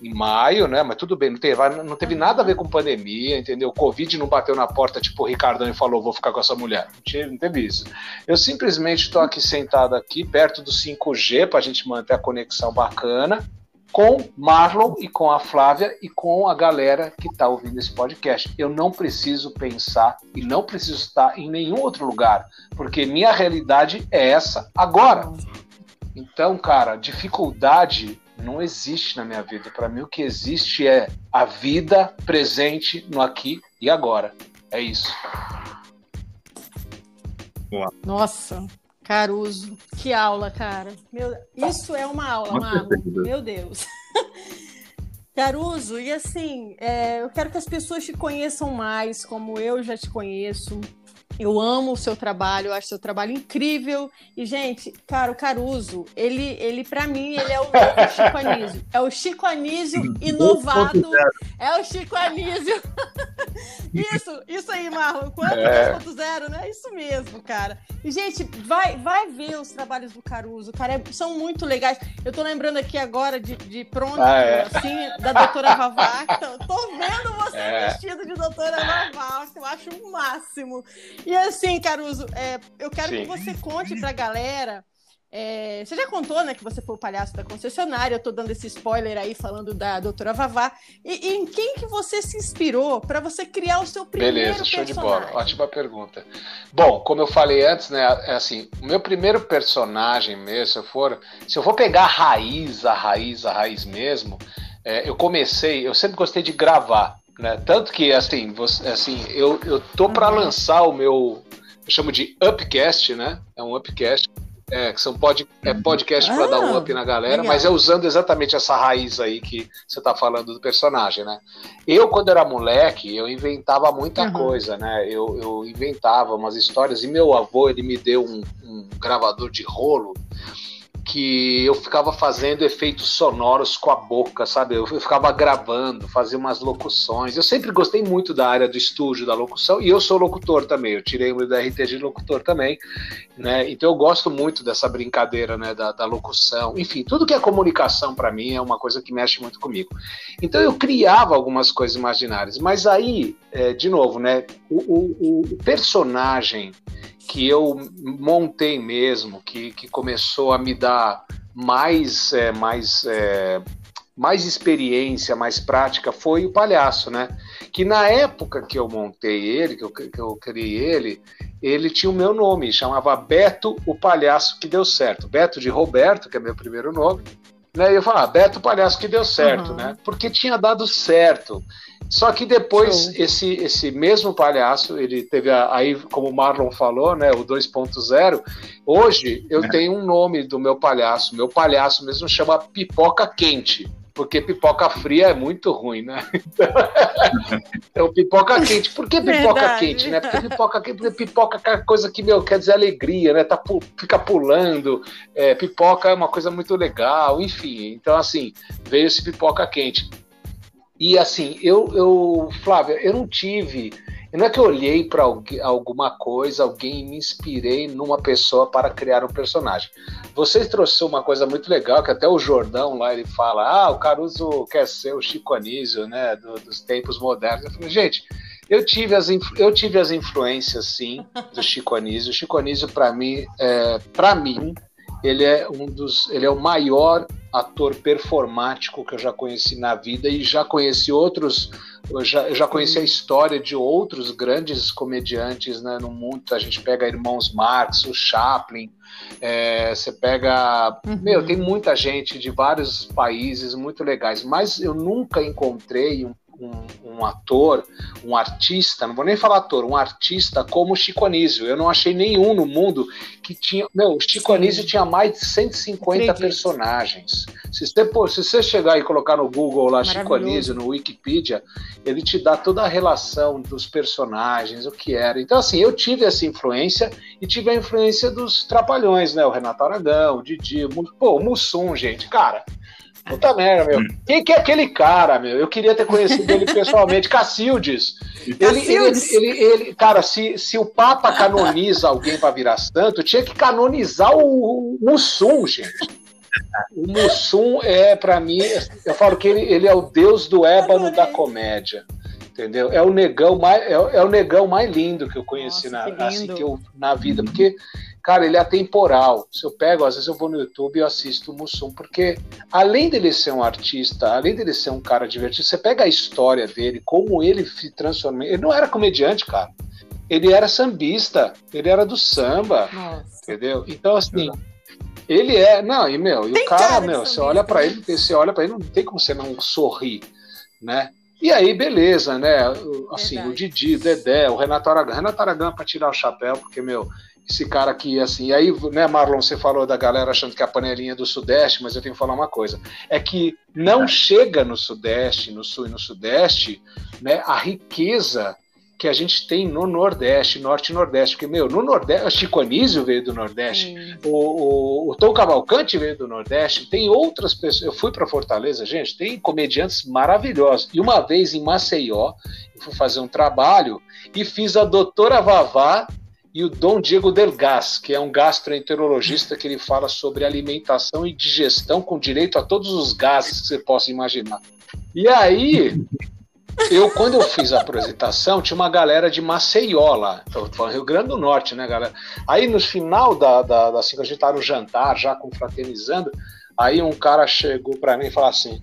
em maio, né? Mas tudo bem, não teve, não teve nada a ver com pandemia, entendeu? O Covid não bateu na porta, tipo, o Ricardão e falou, vou ficar com essa mulher. Não teve, não teve isso. Eu simplesmente estou aqui sentado aqui, perto do 5G, para a gente manter a conexão bacana, com Marlon e com a Flávia e com a galera que está ouvindo esse podcast. Eu não preciso pensar e não preciso estar em nenhum outro lugar, porque minha realidade é essa agora. Então, cara, dificuldade não existe na minha vida. Para mim, o que existe é a vida presente no aqui e agora. É isso. Nossa, Caruso, que aula, cara. Meu, isso é uma aula, Marlon. Meu Deus. Caruso, e assim, é, eu quero que as pessoas te conheçam mais, como eu já te conheço. Eu amo o seu trabalho, eu acho seu trabalho incrível. E, gente, cara, o Caruso, ele, ele para mim, ele é o Chico Anísio. É o Chico Anísio inovado. É o Chico Anísio. isso, isso aí, Marlon. Quanto é. 2.0, né? Isso mesmo, cara. E, gente, vai, vai ver os trabalhos do Caruso, cara. É, são muito legais. Eu tô lembrando aqui agora de, de pronto, ah, é. assim, da doutora. Então, tô vendo você é. vestido de doutora Vavá. Eu acho o máximo. E assim, Caruso, é, eu quero Sim. que você conte pra galera. É, você já contou, né, que você foi o palhaço da concessionária. Eu tô dando esse spoiler aí falando da doutora Vavá. E, e em quem que você se inspirou para você criar o seu primeiro Beleza, show de bola. Ótima pergunta. Bom, como eu falei antes, né, é assim, o meu primeiro personagem mesmo, se eu for, se eu for pegar a raiz, a raiz, a raiz mesmo, é, eu comecei, eu sempre gostei de gravar. Né? Tanto que, assim, você, assim eu, eu tô para uhum. lançar o meu, eu chamo de Upcast, né? É um Upcast, é, que são pod, é podcast ah, para dar um up na galera, legal. mas é usando exatamente essa raiz aí que você tá falando do personagem, né? Eu, quando era moleque, eu inventava muita uhum. coisa, né? Eu, eu inventava umas histórias, e meu avô, ele me deu um, um gravador de rolo, que eu ficava fazendo efeitos sonoros com a boca, sabe? Eu, ficava gravando, fazia umas locuções. Eu sempre gostei muito da área do estúdio, da locução, e eu sou locutor também. Eu tirei o meu RT de locutor também, né? Então eu gosto muito dessa brincadeira, né? Da, da locução. Enfim, tudo que é comunicação para mim é uma coisa que mexe muito comigo. Então eu criava algumas coisas imaginárias, mas aí, é, de novo, né? o, o, o personagem que eu montei mesmo, que, que começou a me dar mais, é, mais, é, mais experiência, mais prática, foi o palhaço, né? Que na época que eu montei ele, que eu, que eu criei ele, ele tinha o meu nome, chamava Beto o Palhaço que deu certo. Beto de Roberto, que é meu primeiro nome. Né? E eu falava, ah, Beto o Palhaço que deu certo, uhum. né? Porque tinha dado certo. Só que depois esse esse mesmo palhaço, ele teve a, aí, como o Marlon falou, né, o 2.0. Hoje eu é. tenho um nome do meu palhaço. Meu palhaço mesmo chama Pipoca Quente porque pipoca fria é muito ruim, né? Então, pipoca quente. Por que pipoca Verdade. quente, né? Porque pipoca quente, porque pipoca é coisa que, meu, quer dizer alegria, né? Tá, fica pulando. É, pipoca é uma coisa muito legal, enfim. Então, assim, veio esse pipoca quente. E assim, eu, eu Flávia, eu não tive. Não é que eu olhei para alguma coisa, alguém me inspirei numa pessoa para criar um personagem. Vocês trouxeram uma coisa muito legal, que até o Jordão lá ele fala: ah, o Caruso quer ser o Chico Anísio, né, do, dos tempos modernos. Eu falei, gente, eu tive as, eu tive as influências, sim, do Chico Anísio. O Chico Anísio, para mim, é, para mim, ele é um dos, ele é o maior ator performático que eu já conheci na vida e já conheci outros, eu já, eu já conheci a história de outros grandes comediantes né, no mundo. A gente pega Irmãos Marx, o Chaplin, é, você pega. Uhum. Meu, tem muita gente de vários países muito legais, mas eu nunca encontrei um um, um, ator, um artista, não vou nem falar ator, um artista como o Chico Anísio. Eu não achei nenhum no mundo que tinha. Meu, o Chico Anísio tinha mais de 150 Acredito. personagens. Se você, se você chegar e colocar no Google lá Chico Anísio, no Wikipedia, ele te dá toda a relação dos personagens, o que era. Então, assim, eu tive essa influência e tive a influência dos trapalhões, né? O Renato Aragão, o Didi, o, pô, o Mussum, gente, cara. Puta merda, meu. Quem que é aquele cara, meu? Eu queria ter conhecido ele pessoalmente. Cacildes. Ele, ele, ele, ele, cara, se, se o Papa canoniza alguém para virar santo, tinha que canonizar o, o Mussum, gente. O Mussum é, para mim, eu falo que ele, ele é o deus do ébano da comédia. Entendeu? É o negão mais, é, é o negão mais lindo que eu conheci Nossa, na, assim, que eu, na vida. Porque Cara, ele é atemporal. Se eu pego, às vezes eu vou no YouTube e eu assisto o Mussum, porque além dele ser um artista, além dele ser um cara divertido, você pega a história dele, como ele se transformou. Ele não era comediante, cara. Ele era sambista, ele era do samba, Nossa. entendeu? Então, assim, ele é. Não, e meu, e o cara, cara meu, você olha para ele, você olha para ele, não tem como você não sorrir, né? E aí, beleza, né? Assim, Verdade. o Didi, o Dedé, o Renato Aragão. Renato Aragão para tirar o chapéu, porque, meu, esse cara aqui, assim. E aí, né, Marlon, você falou da galera achando que é a panelinha do Sudeste, mas eu tenho que falar uma coisa. É que não chega no Sudeste, no Sul e no Sudeste, né, a riqueza que a gente tem no Nordeste, Norte e Nordeste. Porque, meu, no Nordeste, o Chico Anísio veio do Nordeste, o, o, o, Tom Cavalcante veio do Nordeste, tem outras pessoas. Eu fui para Fortaleza, gente, tem comediantes maravilhosos. E uma vez em Maceió, eu fui fazer um trabalho e fiz a doutora Vavá e o Dom Diego Delgas, que é um gastroenterologista que ele fala sobre alimentação e digestão com direito a todos os gases que você possa imaginar. E aí, eu, quando eu fiz a apresentação, tinha uma galera de Maceió Rio Grande do Norte, né, galera? Aí no final da, da, da assim, a gente tava no jantar, já confraternizando, aí um cara chegou para mim e falou assim: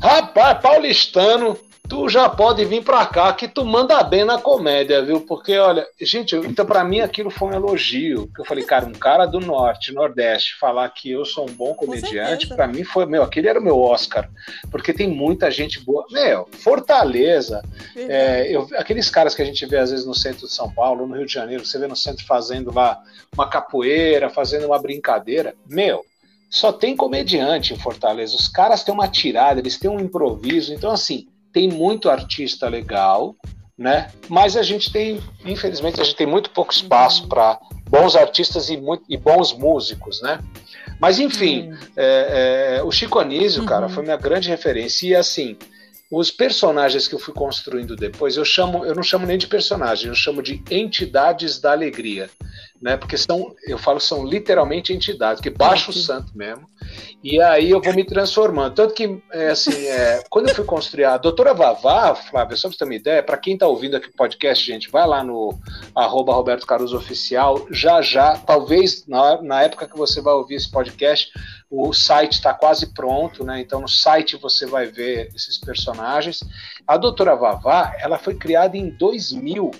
Rapaz, paulistano, tu já pode vir para cá que tu manda bem na comédia, viu? Porque, olha, gente, então para mim aquilo foi um elogio. Eu falei, cara, um cara do norte, nordeste, falar que eu sou um bom comediante, para mim foi, meu, aquele era o meu Oscar. Porque tem muita gente boa. Meu, Fortaleza, é, eu, aqueles caras que a gente vê às vezes no centro de São Paulo, no Rio de Janeiro, você vê no centro fazendo lá uma capoeira, fazendo uma brincadeira. Meu, só tem comediante em Fortaleza. Os caras têm uma tirada, eles têm um improviso. Então, assim, tem muito artista legal, né? Mas a gente tem, infelizmente, a gente tem muito pouco espaço para bons artistas e, muito, e, bons músicos, né? Mas enfim, uhum. é, é, o Chico Anísio, uhum. cara, foi minha grande referência. E assim, os personagens que eu fui construindo depois, eu chamo, eu não chamo nem de personagem, eu chamo de entidades da alegria né? Porque são, eu falo, são literalmente entidades, que baixa o santo mesmo. E aí eu vou me transformando. Tanto que, é, assim, é, quando eu fui construir a doutora Vavá, Flávia, só pra você ter uma ideia, para quem está ouvindo aqui o podcast, gente, vai lá no arroba Roberto Caruso Oficial, já já, talvez na, na época que você vai ouvir esse podcast, o site está quase pronto, né? Então no site você vai ver esses personagens. A doutora Vavá, ela foi criada em 2000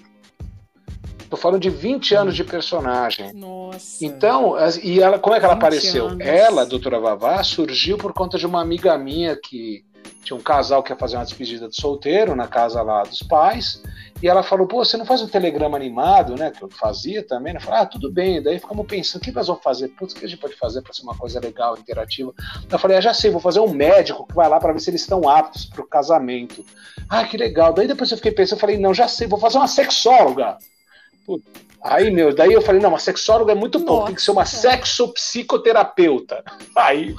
Tô falando de 20 anos de personagem. Nossa. Então, e ela, como é que ela apareceu? Anos. Ela, a doutora Vavá, surgiu por conta de uma amiga minha que tinha um casal que ia fazer uma despedida de solteiro na casa lá dos pais. E ela falou, pô, você não faz um telegrama animado, né? Que eu fazia também. Eu falei, ah, tudo bem. Daí ficamos pensando, o que nós vamos fazer? Putz, o que a gente pode fazer para ser uma coisa legal, interativa? Eu falei, ah, já sei, vou fazer um médico que vai lá para ver se eles estão aptos para o casamento. Ah, que legal. Daí depois eu fiquei pensando, eu falei, não, já sei, vou fazer uma sexóloga. Aí, meu, daí eu falei, não, uma sexóloga é muito pouco, tem que ser uma sexopsicoterapeuta. Aí,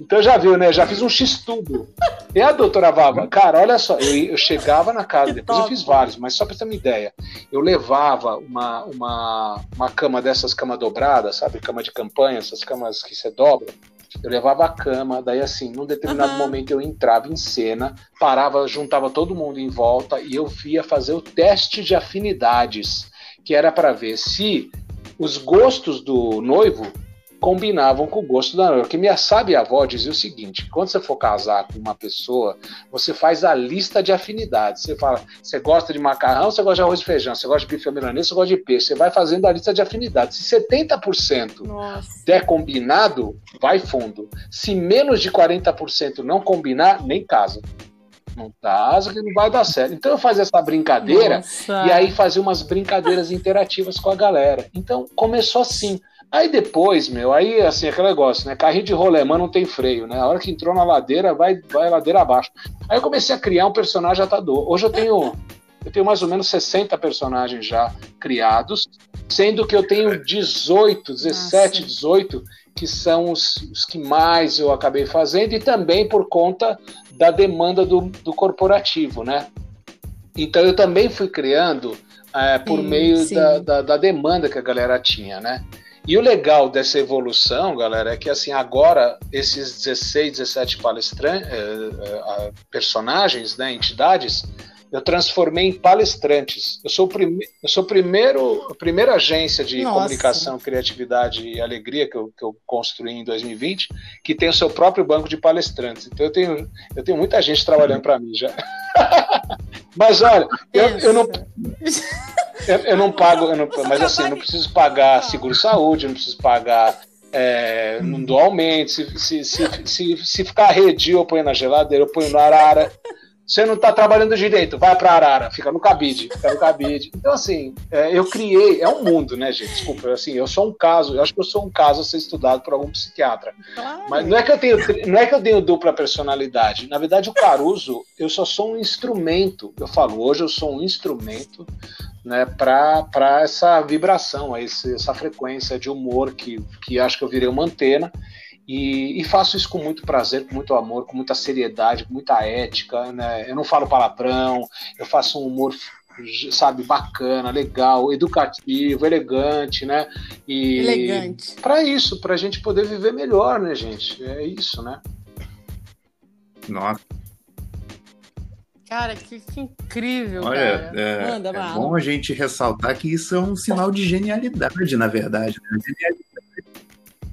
então já viu, né? Já fiz um X-tudo. E a doutora Vava, cara, olha só, eu, eu chegava na casa, que depois top. eu fiz vários, mas só pra ter uma ideia, eu levava uma, uma, uma cama dessas cama dobrada, sabe? Cama de campanha, essas camas que você dobra. Eu levava a cama, daí assim, num determinado uhum. momento eu entrava em cena, parava, juntava todo mundo em volta e eu via fazer o teste de afinidades, que era para ver se os gostos do noivo combinavam com o gosto da noiva. Porque minha sábia avó dizia o seguinte: quando você for casar com uma pessoa, você faz a lista de afinidades. Você fala, você gosta de macarrão, você gosta de arroz e feijão, você gosta de bife milanês, você gosta de peixe. Você vai fazendo a lista de afinidades. Se 70% Nossa. der combinado, vai fundo. Se menos de 40% não combinar, nem casa não casa que não vai dar certo. Então eu fazia essa brincadeira Nossa. e aí fazia umas brincadeiras interativas com a galera. Então começou assim. Aí depois, meu, aí assim, aquele negócio, né? Carrinho de rolemã não tem freio, né? A hora que entrou na ladeira, vai, vai ladeira abaixo. Aí eu comecei a criar um personagem atador. Hoje eu tenho, eu tenho mais ou menos 60 personagens já criados, sendo que eu tenho 18, 17, Nossa. 18 que são os, os, que mais eu acabei fazendo e também por conta da demanda do, do corporativo, né? Então eu também fui criando é, por sim, meio sim. Da, da, da demanda que a galera tinha, né? E o legal dessa evolução, galera, é que assim, agora esses 16, 17 palestrantes, eh, eh, personagens, né, entidades, eu transformei em palestrantes. Eu sou o, prime eu sou o primeiro, a primeira agência de Nossa. comunicação, criatividade e alegria que eu, que eu construí em 2020, que tem o seu próprio banco de palestrantes. Então eu tenho, eu tenho muita gente trabalhando para mim já. Mas olha, eu, eu não. Eu, eu não pago, eu não, mas assim, eu não preciso pagar seguro-saúde, eu não preciso pagar. É, não dou aumento. Se, se, se, se, se ficar redio, eu ponho na geladeira, eu ponho na arara. Você não está trabalhando direito, vai para Arara, fica no cabide, fica no cabide. Então, assim, é, eu criei, é um mundo, né, gente? Desculpa, assim, eu sou um caso, eu acho que eu sou um caso a ser estudado por algum psiquiatra. Claro. Mas não é que eu tenho, não é que eu tenho dupla personalidade. Na verdade, o Caruso, eu só sou um instrumento. Eu falo, hoje eu sou um instrumento né, para essa vibração, essa, essa frequência de humor que, que acho que eu virei uma antena e, e, faço isso com muito prazer, com muito amor, com muita seriedade, com muita ética. Né? Eu não falo palavrão, eu faço um humor, sabe, bacana, legal, educativo, elegante, né? E elegante. Para isso, para a gente poder viver melhor, né, gente? É isso, né? Nossa. Cara, que, que incrível, Olha, cara. É, Manda, é bom a gente ressaltar que isso é um sinal de genialidade, na verdade. Né? Genialidade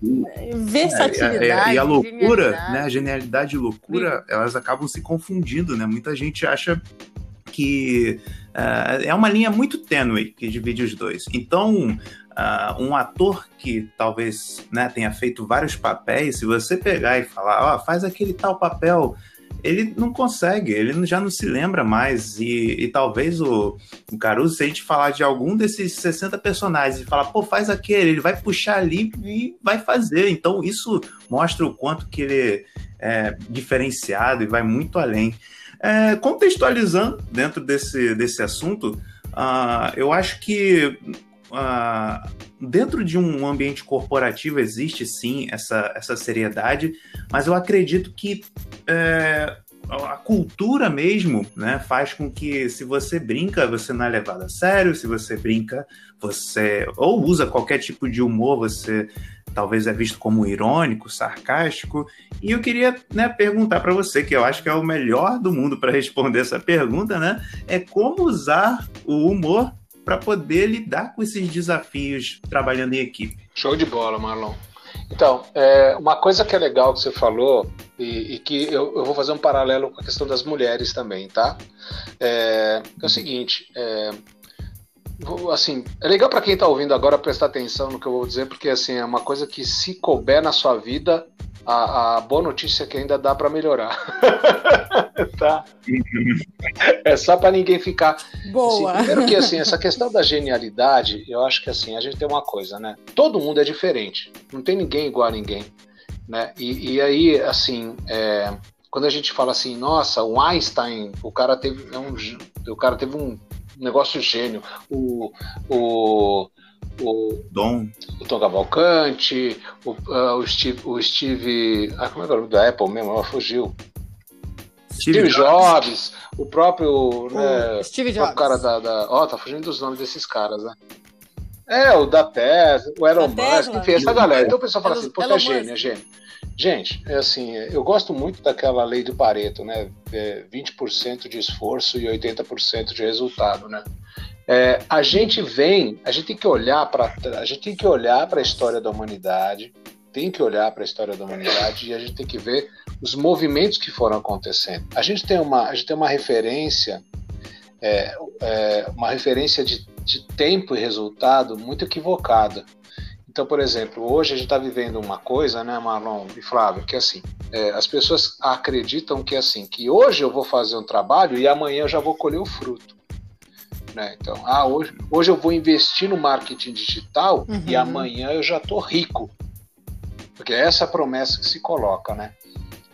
versatilidade. É, é, é, e a loucura, né? A genialidade e loucura, Sim. elas acabam se confundindo, né? Muita gente acha que uh, é uma linha muito tênue que divide os dois. Então, uh, um ator que talvez né, tenha feito vários papéis, se você pegar e falar, ó, oh, faz aquele tal papel ele não consegue, ele já não se lembra mais. E, e talvez o, o, Caruso, se a gente falar de algum desses 60 personagens e falar, pô, faz aquele, ele vai puxar ali e vai fazer. Então, isso mostra o quanto que ele é diferenciado e vai muito além. É, contextualizando dentro desse, desse assunto, uh, eu acho que uh, dentro de um ambiente corporativo existe sim essa, essa seriedade, mas eu acredito que é, a cultura mesmo né, faz com que se você brinca, você não é levado a sério, se você brinca, você ou usa qualquer tipo de humor, você talvez é visto como irônico, sarcástico. E eu queria né, perguntar para você, que eu acho que é o melhor do mundo para responder essa pergunta, né? É como usar o humor para poder lidar com esses desafios trabalhando em equipe. Show de bola, Marlon. Então, é, uma coisa que é legal que você falou, e, e que eu, eu, vou fazer um paralelo com a questão das mulheres também, tá? É, é o seguinte, é, assim, é legal para quem está ouvindo agora prestar atenção no que eu vou dizer, porque assim, é uma coisa que se couber na sua vida, a, a boa notícia é que ainda dá para melhorar. tá? É só para ninguém ficar. Boa. Assim, primeiro que assim, essa questão da genialidade, eu acho que assim, a gente tem uma coisa, né? Todo mundo é diferente. Não tem ninguém igual a ninguém. Né? E, e aí, assim, é, quando a gente fala assim, nossa, o Einstein, o cara teve, é um, o cara teve um negócio gênio. O, o o Dom, o Tom Cavalcante, o, uh, o Steve, o Steve, ah, como é que é o nome da Apple mesmo? Ela fugiu. Steve, Steve Jobs, Jobs, o próprio, né, Steve Jobs. O cara da, da, ó, oh, tá fugindo dos nomes desses caras, né? É, o da Tesla, o Elon Musk, enfim, essa galera. Então o pessoal fala assim, pô, é gênio, é gênio. Gente, é assim, eu gosto muito daquela lei do Pareto, né? É 20% de esforço e 80% de resultado, né? É, a gente vem, a gente tem que olhar para a gente tem que olhar para a história da humanidade, tem que olhar para a história da humanidade e a gente tem que ver os movimentos que foram acontecendo. A gente tem uma, a gente tem uma referência, é, é, uma referência de, de tempo e resultado muito equivocada. Então, por exemplo, hoje a gente está vivendo uma coisa, né, Marlon e Flávio, que é assim, é, as pessoas acreditam que é assim, que hoje eu vou fazer um trabalho e amanhã eu já vou colher o fruto. Né? Então, ah, hoje, hoje eu vou investir no marketing digital uhum. e amanhã eu já estou rico. Porque é essa a promessa que se coloca, né?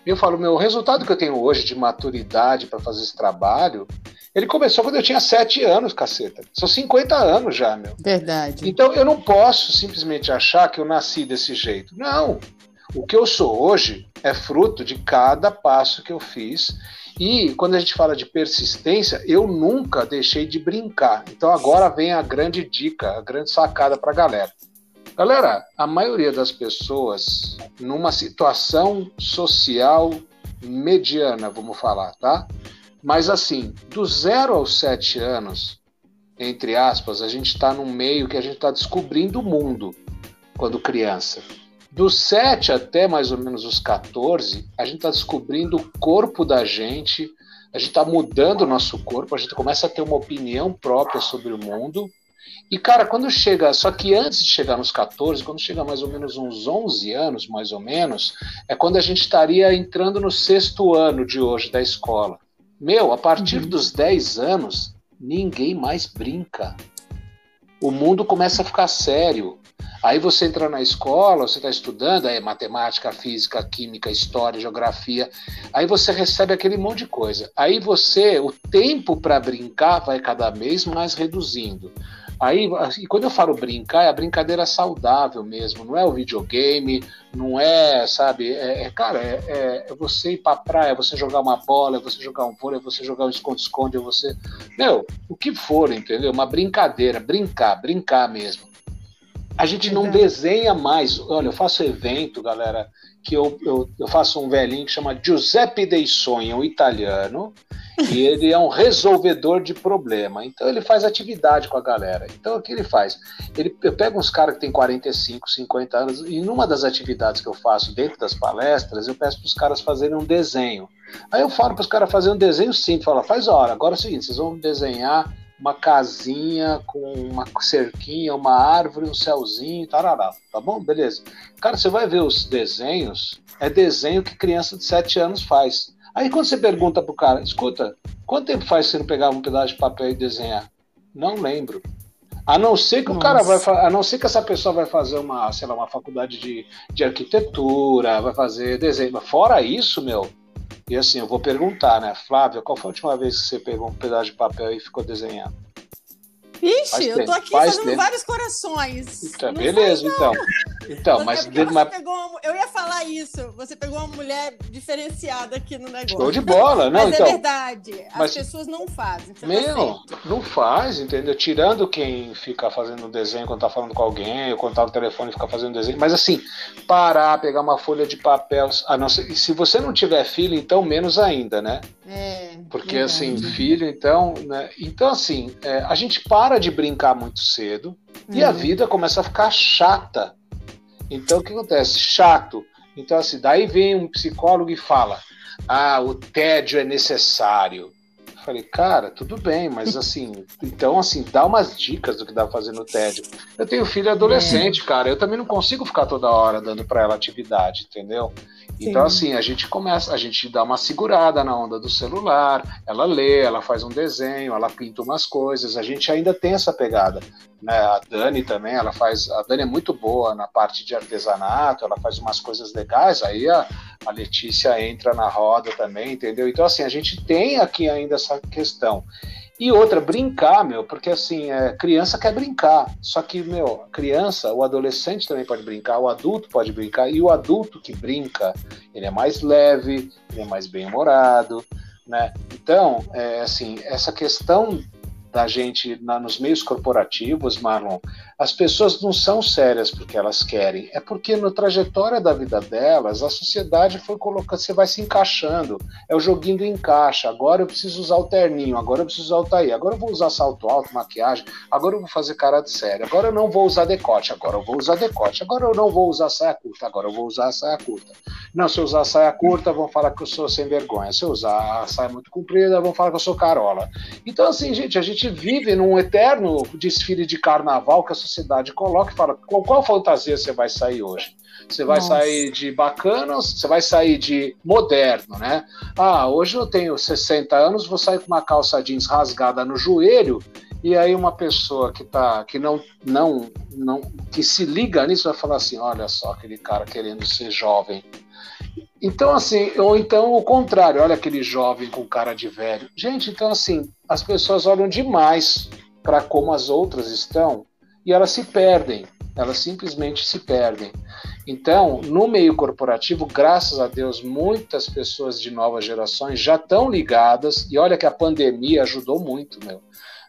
Eu falo, meu, o resultado que eu tenho hoje de maturidade para fazer esse trabalho, ele começou quando eu tinha 7 anos, caceta. São 50 anos já, meu. Verdade. Então eu não posso simplesmente achar que eu nasci desse jeito. Não. O que eu sou hoje é fruto de cada passo que eu fiz e quando a gente fala de persistência, eu nunca deixei de brincar. Então agora vem a grande dica, a grande sacada para a galera. Galera, a maioria das pessoas numa situação social mediana, vamos falar, tá? Mas assim, do zero aos sete anos, entre aspas, a gente está num meio que a gente está descobrindo o mundo quando criança. Dos 7 até mais ou menos os 14, a gente está descobrindo o corpo da gente, a gente está mudando o nosso corpo, a gente começa a ter uma opinião própria sobre o mundo. E, cara, quando chega. Só que antes de chegar nos 14, quando chega mais ou menos uns 11 anos, mais ou menos, é quando a gente estaria entrando no sexto ano de hoje da escola. Meu, a partir uhum. dos 10 anos, ninguém mais brinca. O mundo começa a ficar sério. Aí você entra na escola, você está estudando, aí matemática, física, química, história, geografia. Aí você recebe aquele monte de coisa. Aí você, o tempo para brincar vai cada vez mais reduzindo. Aí, e quando eu falo brincar, é a brincadeira saudável mesmo, não é o videogame, não é, sabe, é, é cara, é, é, é, você ir pra praia, é você jogar uma bola, é você jogar um vôlei, é você jogar um esconde-esconde, é você. Meu, o que for, entendeu? Uma brincadeira, brincar, brincar mesmo. A gente não desenha mais. Olha, eu faço evento, galera, que eu, eu, eu faço um velhinho que chama Giuseppe Dei Sonho, um italiano, e ele é um resolvedor de problema. Então ele faz atividade com a galera. Então o que ele faz? Ele, eu pego uns caras que têm 45, 50 anos, e numa das atividades que eu faço dentro das palestras, eu peço para os caras fazerem um desenho. Aí eu falo para os caras fazerem um desenho simples, falo, faz hora, agora é o seguinte, vocês vão desenhar uma casinha com uma cerquinha, uma árvore, um céuzinho, tarará, tá bom? Beleza. Cara, você vai ver os desenhos, é desenho que criança de 7 anos faz. Aí quando você pergunta pro cara, escuta, quanto tempo faz você não pegar um pedaço de papel e desenhar? Não lembro. A não ser que Nossa. o cara vai a não ser que essa pessoa vai fazer uma, sei lá, uma faculdade de, de arquitetura, vai fazer desenho. Fora isso, meu, e assim, eu vou perguntar, né, Flávia, qual foi a última vez que você pegou um pedaço de papel e ficou desenhando? Ixi, eu tô aqui faz fazendo tempo. vários corações. Então, beleza, então. Então, mas, você uma... pegou, eu ia falar isso. Você pegou uma mulher diferenciada aqui no negócio. Show de bola, não? Mas é então, é verdade. As mas... pessoas não fazem. Meu, não faz, entendeu? Tirando quem fica fazendo desenho quando tá falando com alguém, ou quando tá no telefone e fica fazendo desenho. Mas assim, parar, pegar uma folha de papel. A não ser, se você não tiver filho, então menos ainda, né? É. Porque assim, filho, então, né? Então, assim, é, a gente para de brincar muito cedo e a uhum. vida começa a ficar chata então o que acontece? Chato. Então, assim, daí vem um psicólogo e fala: ah, o tédio é necessário. Eu falei, cara, tudo bem, mas assim, então assim, dá umas dicas do que dá pra fazer no tédio. Eu tenho filho adolescente, é. cara, eu também não consigo ficar toda hora dando para ela atividade, entendeu? Então, assim, a gente começa, a gente dá uma segurada na onda do celular, ela lê, ela faz um desenho, ela pinta umas coisas, a gente ainda tem essa pegada. Né? A Dani também, ela faz. A Dani é muito boa na parte de artesanato, ela faz umas coisas legais, aí a, a Letícia entra na roda também, entendeu? Então, assim, a gente tem aqui ainda essa questão. E outra, brincar, meu, porque assim, é, criança quer brincar. Só que, meu, criança, o adolescente também pode brincar, o adulto pode brincar, e o adulto que brinca, ele é mais leve, ele é mais bem-humorado, né? Então, é, assim, essa questão da gente na, nos meios corporativos, Marlon, as pessoas não são sérias porque elas querem, é porque na trajetória da vida delas, a sociedade foi colocando, você vai se encaixando, é o joguinho do encaixa, agora eu preciso usar o terninho, agora eu preciso usar o taí, agora eu vou usar salto alto, maquiagem, agora eu vou fazer cara de sério, agora eu não vou usar decote, agora eu vou usar decote, agora eu não vou usar saia curta, agora eu vou usar saia curta. Não, se eu usar saia curta, vão falar que eu sou sem vergonha, se eu usar saia muito comprida, vão falar que eu sou carola. Então, assim, gente, a gente vive num eterno desfile de carnaval que a sociedade coloca e fala: com qual fantasia você vai sair hoje? Você vai Nossa. sair de bacana, você vai sair de moderno, né? Ah, hoje eu tenho 60 anos, vou sair com uma calça jeans rasgada no joelho e aí uma pessoa que tá que não não não que se liga nisso vai falar assim, olha só aquele cara querendo ser jovem. Então assim, ou então o contrário, olha aquele jovem com cara de velho. Gente, então assim, as pessoas olham demais para como as outras estão e elas se perdem, elas simplesmente se perdem. Então, no meio corporativo, graças a Deus, muitas pessoas de novas gerações já estão ligadas, e olha que a pandemia ajudou muito, meu.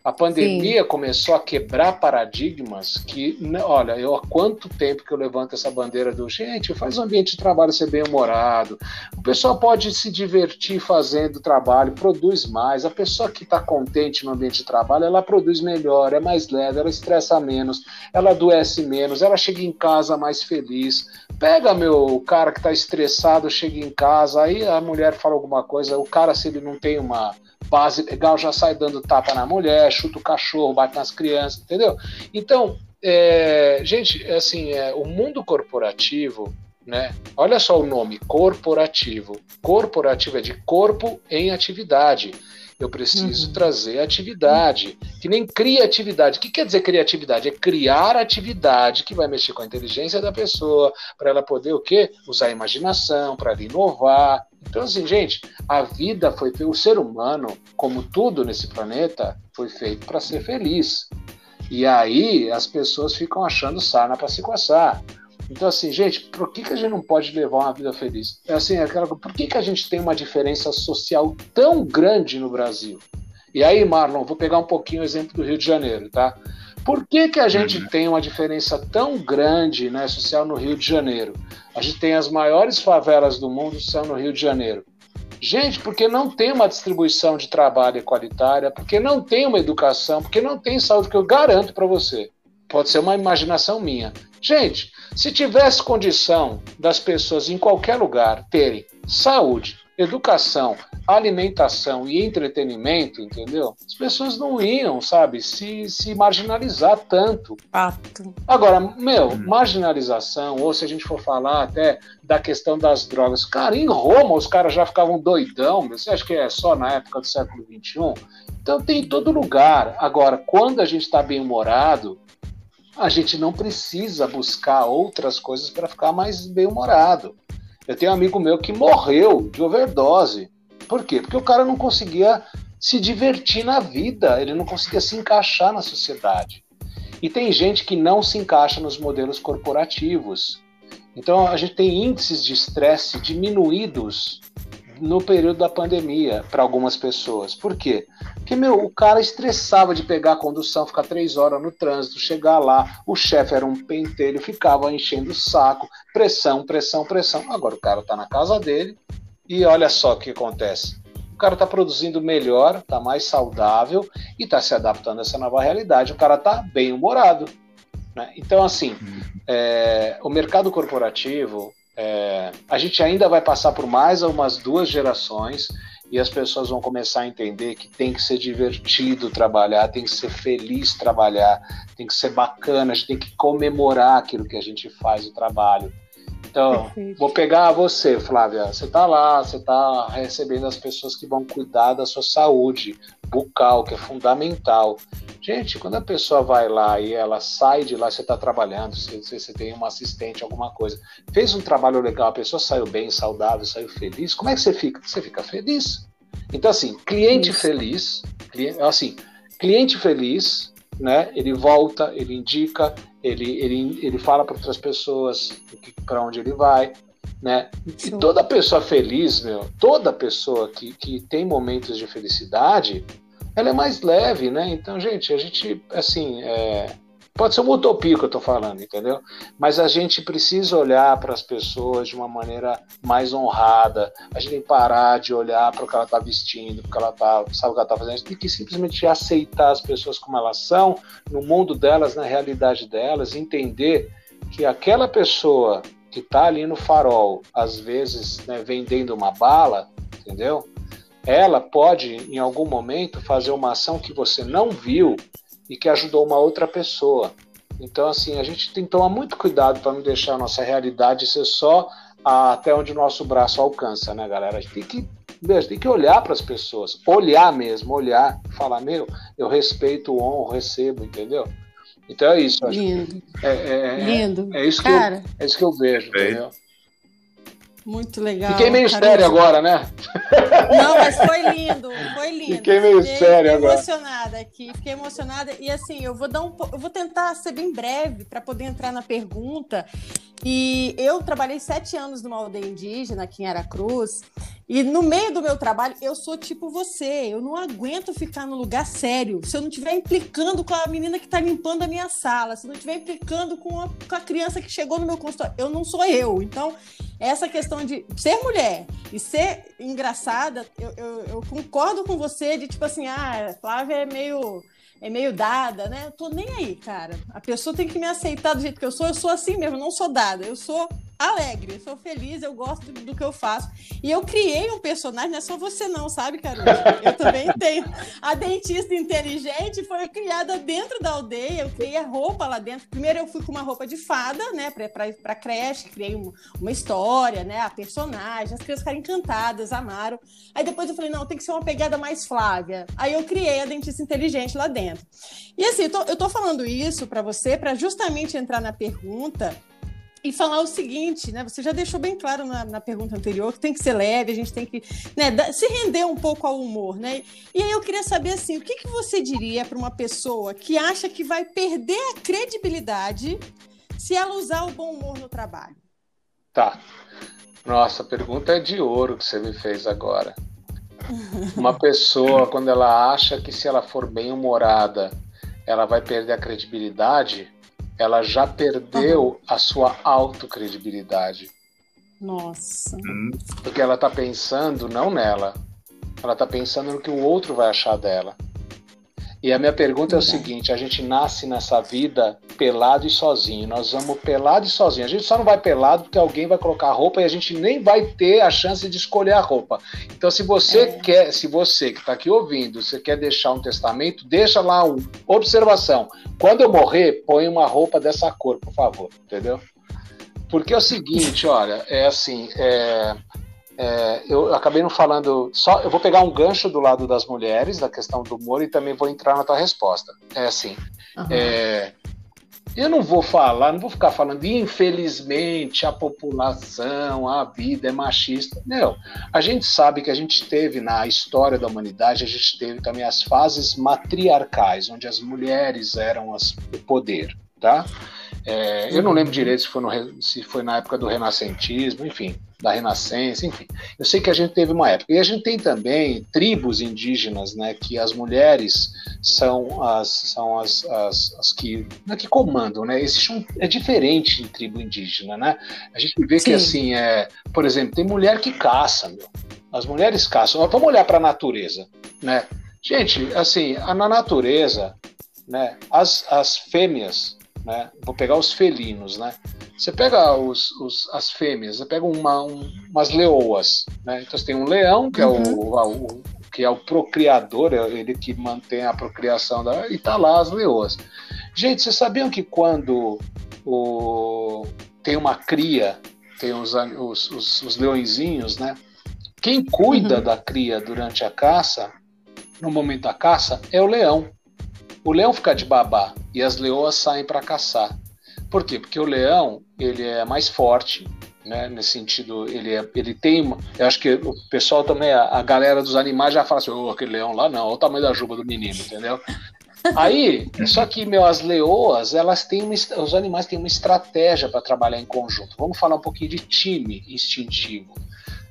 A pandemia Sim. começou a quebrar paradigmas que, né, olha, eu há quanto tempo que eu levanto essa bandeira do gente, faz o ambiente de trabalho ser bem humorado, o pessoal pode se divertir fazendo trabalho, produz mais, a pessoa que está contente no ambiente de trabalho, ela produz melhor, é mais leve, ela estressa menos, ela adoece menos, ela chega em casa mais feliz. Pega meu cara que está estressado, chega em casa, aí a mulher fala alguma coisa, o cara se ele não tem uma base legal, já sai dando tapa na mulher, chuta o cachorro, bate nas crianças, entendeu? Então, é, gente, assim, é, o mundo corporativo né? Olha só o nome, corporativo. Corporativo é de corpo em atividade. Eu preciso uhum. trazer atividade, que nem criatividade. O que quer dizer criatividade? É criar atividade que vai mexer com a inteligência da pessoa, para ela poder o quê? Usar a imaginação, para inovar. Então, assim, gente, a vida foi o ser humano, como tudo nesse planeta, foi feito para ser feliz. E aí as pessoas ficam achando sarna para se coçar. Então, assim, gente, por que, que a gente não pode levar uma vida feliz? É assim, é aquela, por que, que a gente tem uma diferença social tão grande no Brasil? E aí, Marlon, vou pegar um pouquinho o exemplo do Rio de Janeiro, tá? Por que, que a gente uhum. tem uma diferença tão grande né, social no Rio de Janeiro? A gente tem as maiores favelas do mundo são no Rio de Janeiro. Gente, porque não tem uma distribuição de trabalho equalitária, porque não tem uma educação, porque não tem saúde, que eu garanto para você. Pode ser uma imaginação minha. Gente, se tivesse condição das pessoas em qualquer lugar terem saúde, educação, alimentação e entretenimento, entendeu? As pessoas não iam, sabe, se, se marginalizar tanto. Fato. Agora, meu, hum. marginalização, ou se a gente for falar até da questão das drogas, cara, em Roma os caras já ficavam doidão, você acha que é só na época do século XXI? Então tem em todo lugar. Agora, quando a gente está bem humorado, a gente não precisa buscar outras coisas para ficar mais bem-humorado. Eu tenho um amigo meu que morreu de overdose. Por quê? Porque o cara não conseguia se divertir na vida, ele não conseguia se encaixar na sociedade. E tem gente que não se encaixa nos modelos corporativos. Então a gente tem índices de estresse diminuídos no período da pandemia para algumas pessoas. Por quê? Porque, meu, o cara estressava de pegar a condução, ficar três horas no trânsito, chegar lá, o chefe era um pentelho, ficava enchendo o saco, pressão, pressão, pressão. Agora o cara está na casa dele e olha só o que acontece. O cara está produzindo melhor, está mais saudável e está se adaptando a essa nova realidade. O cara está bem humorado. Né? Então, assim, uhum. é, o mercado corporativo é, a gente ainda vai passar por mais umas duas gerações e as pessoas vão começar a entender que tem que ser divertido trabalhar, tem que ser feliz trabalhar, tem que ser bacana, a gente tem que comemorar aquilo que a gente faz o trabalho. Então, Perfeito. vou pegar você, Flávia. Você está lá, você está recebendo as pessoas que vão cuidar da sua saúde bucal, que é fundamental. Gente, quando a pessoa vai lá e ela sai de lá, você está trabalhando, você, você tem uma assistente, alguma coisa, fez um trabalho legal, a pessoa saiu bem, saudável, saiu feliz, como é que você fica? Você fica feliz. Então, assim, cliente Isso. feliz, assim, cliente feliz, né? Ele volta, ele indica, ele, ele, ele fala para outras pessoas para onde ele vai, né? E toda pessoa feliz, meu, toda pessoa que, que tem momentos de felicidade, ela é mais leve, né? Então, gente, a gente, assim, é, Pode ser uma utopia que eu estou falando, entendeu? Mas a gente precisa olhar para as pessoas de uma maneira mais honrada. A gente tem que parar de olhar para o que ela está vestindo, porque ela tá, sabe o que ela está fazendo, tem que simplesmente aceitar as pessoas como elas são, no mundo delas, na realidade delas, entender que aquela pessoa que está ali no farol, às vezes né, vendendo uma bala, entendeu? Ela pode, em algum momento, fazer uma ação que você não viu e que ajudou uma outra pessoa. Então, assim, a gente tem que tomar muito cuidado para não deixar a nossa realidade ser só até onde o nosso braço alcança, né, galera? A gente tem que, mesmo, tem que olhar para as pessoas, olhar mesmo, olhar, falar, meu, eu respeito, honro, recebo, entendeu? Então é isso. Lindo. É, é, é, Lindo. É, isso que eu, é isso que eu vejo, entendeu? Muito legal. Fiquei meio sério agora, né? Não, mas foi lindo, foi lindo. Fiquei meio fiquei, sério fiquei agora. emocionada aqui, fiquei emocionada e assim, eu vou dar um, eu vou tentar ser bem breve para poder entrar na pergunta. E eu trabalhei sete anos numa aldeia indígena aqui em Aracruz e no meio do meu trabalho, eu sou tipo você. Eu não aguento ficar no lugar sério. Se eu não estiver implicando com a menina que está limpando a minha sala, se eu não estiver implicando com a, com a criança que chegou no meu consultório, eu não sou eu. Então, essa questão de ser mulher e ser engraçada, eu, eu, eu concordo com você de tipo assim, ah, Flávia é meio é meio dada, né? Eu tô nem aí, cara. A pessoa tem que me aceitar do jeito que eu sou. Eu sou assim mesmo, não sou dada. Eu sou alegre, eu sou feliz, eu gosto do, que eu faço. E eu criei um personagem, não é só você não, sabe, Carol? Eu também tenho. A dentista inteligente foi criada dentro da aldeia, eu criei a roupa lá dentro. Primeiro eu fui com uma roupa de fada, né, pra, pra, pra creche, criei um, uma história, né, a personagem, as crianças ficaram encantadas, amaram. Aí depois eu falei, não, tem que ser uma pegada mais Flávia. Aí eu criei a dentista inteligente lá dentro. E assim, eu tô, eu tô falando isso para você para justamente entrar na pergunta e falar o seguinte, né? Você já deixou bem claro na, na, pergunta anterior que tem que ser leve, a gente tem que né, se render um pouco ao humor, né? E aí eu queria saber assim, o que, que você diria para uma pessoa que acha que vai perder a credibilidade se ela usar o bom humor no trabalho? Tá. Nossa, a pergunta é de ouro que você me fez agora. Uma pessoa, quando ela acha que se ela for bem humorada, ela vai perder a credibilidade, ela já perdeu a sua autocredibilidade. Nossa. Hum. Porque ela está pensando não nela, ela está pensando no que o outro vai achar dela. E a minha pergunta é o seguinte: a gente nasce nessa vida pelado e sozinho. Nós vamos pelado e sozinho. A gente só não vai pelado porque alguém vai colocar roupa e a gente nem vai ter a chance de escolher a roupa. Então, se você é. quer, se você que está aqui ouvindo, você quer deixar um testamento, deixa lá um observação. Quando eu morrer, põe uma roupa dessa cor, por favor, entendeu? Porque é o seguinte, olha, é assim, é, é, eu acabei não falando só. Eu vou pegar um gancho do lado das mulheres, da questão do humor, e também vou entrar na tua resposta. É assim. Uhum. É, eu não vou falar, não vou ficar falando, infelizmente, a população, a vida é machista. Não. A gente sabe que a gente teve na história da humanidade, a gente teve também as fases matriarcais, onde as mulheres eram as, o poder, tá? É, eu não lembro direito se foi, no, se foi na época do renascentismo, enfim da Renascença, enfim. Eu sei que a gente teve uma época. E a gente tem também tribos indígenas, né, que as mulheres são as, são as, as, as que, né, que comandam, né? Existe um, é diferente em tribo indígena, né? A gente vê Sim. que, assim, é, por exemplo, tem mulher que caça, meu. As mulheres caçam. Vamos olhar para a natureza, né? Gente, assim, na natureza, né, as, as fêmeas, né, vou pegar os felinos, né? Você pega os, os, as fêmeas, você pega uma, um, umas leoas, né? Então você tem um leão, que uhum. é o, o, que é o procriador, é ele que mantém a procriação da. E tá lá as leoas. Gente, vocês sabiam que quando o, tem uma cria, tem os, os, os, os leõezinhos, né? Quem cuida uhum. da cria durante a caça, no momento da caça, é o leão. O leão fica de babá e as leoas saem para caçar. Por quê? Porque o leão ele é mais forte, né? Nesse sentido, ele, é, ele tem. Eu acho que o pessoal também, a, a galera dos animais já fala assim: oh, aquele leão lá não, olha o tamanho da juba do menino, entendeu? Aí, só que, meu, as leoas, elas têm uma, os animais têm uma estratégia para trabalhar em conjunto. Vamos falar um pouquinho de time instintivo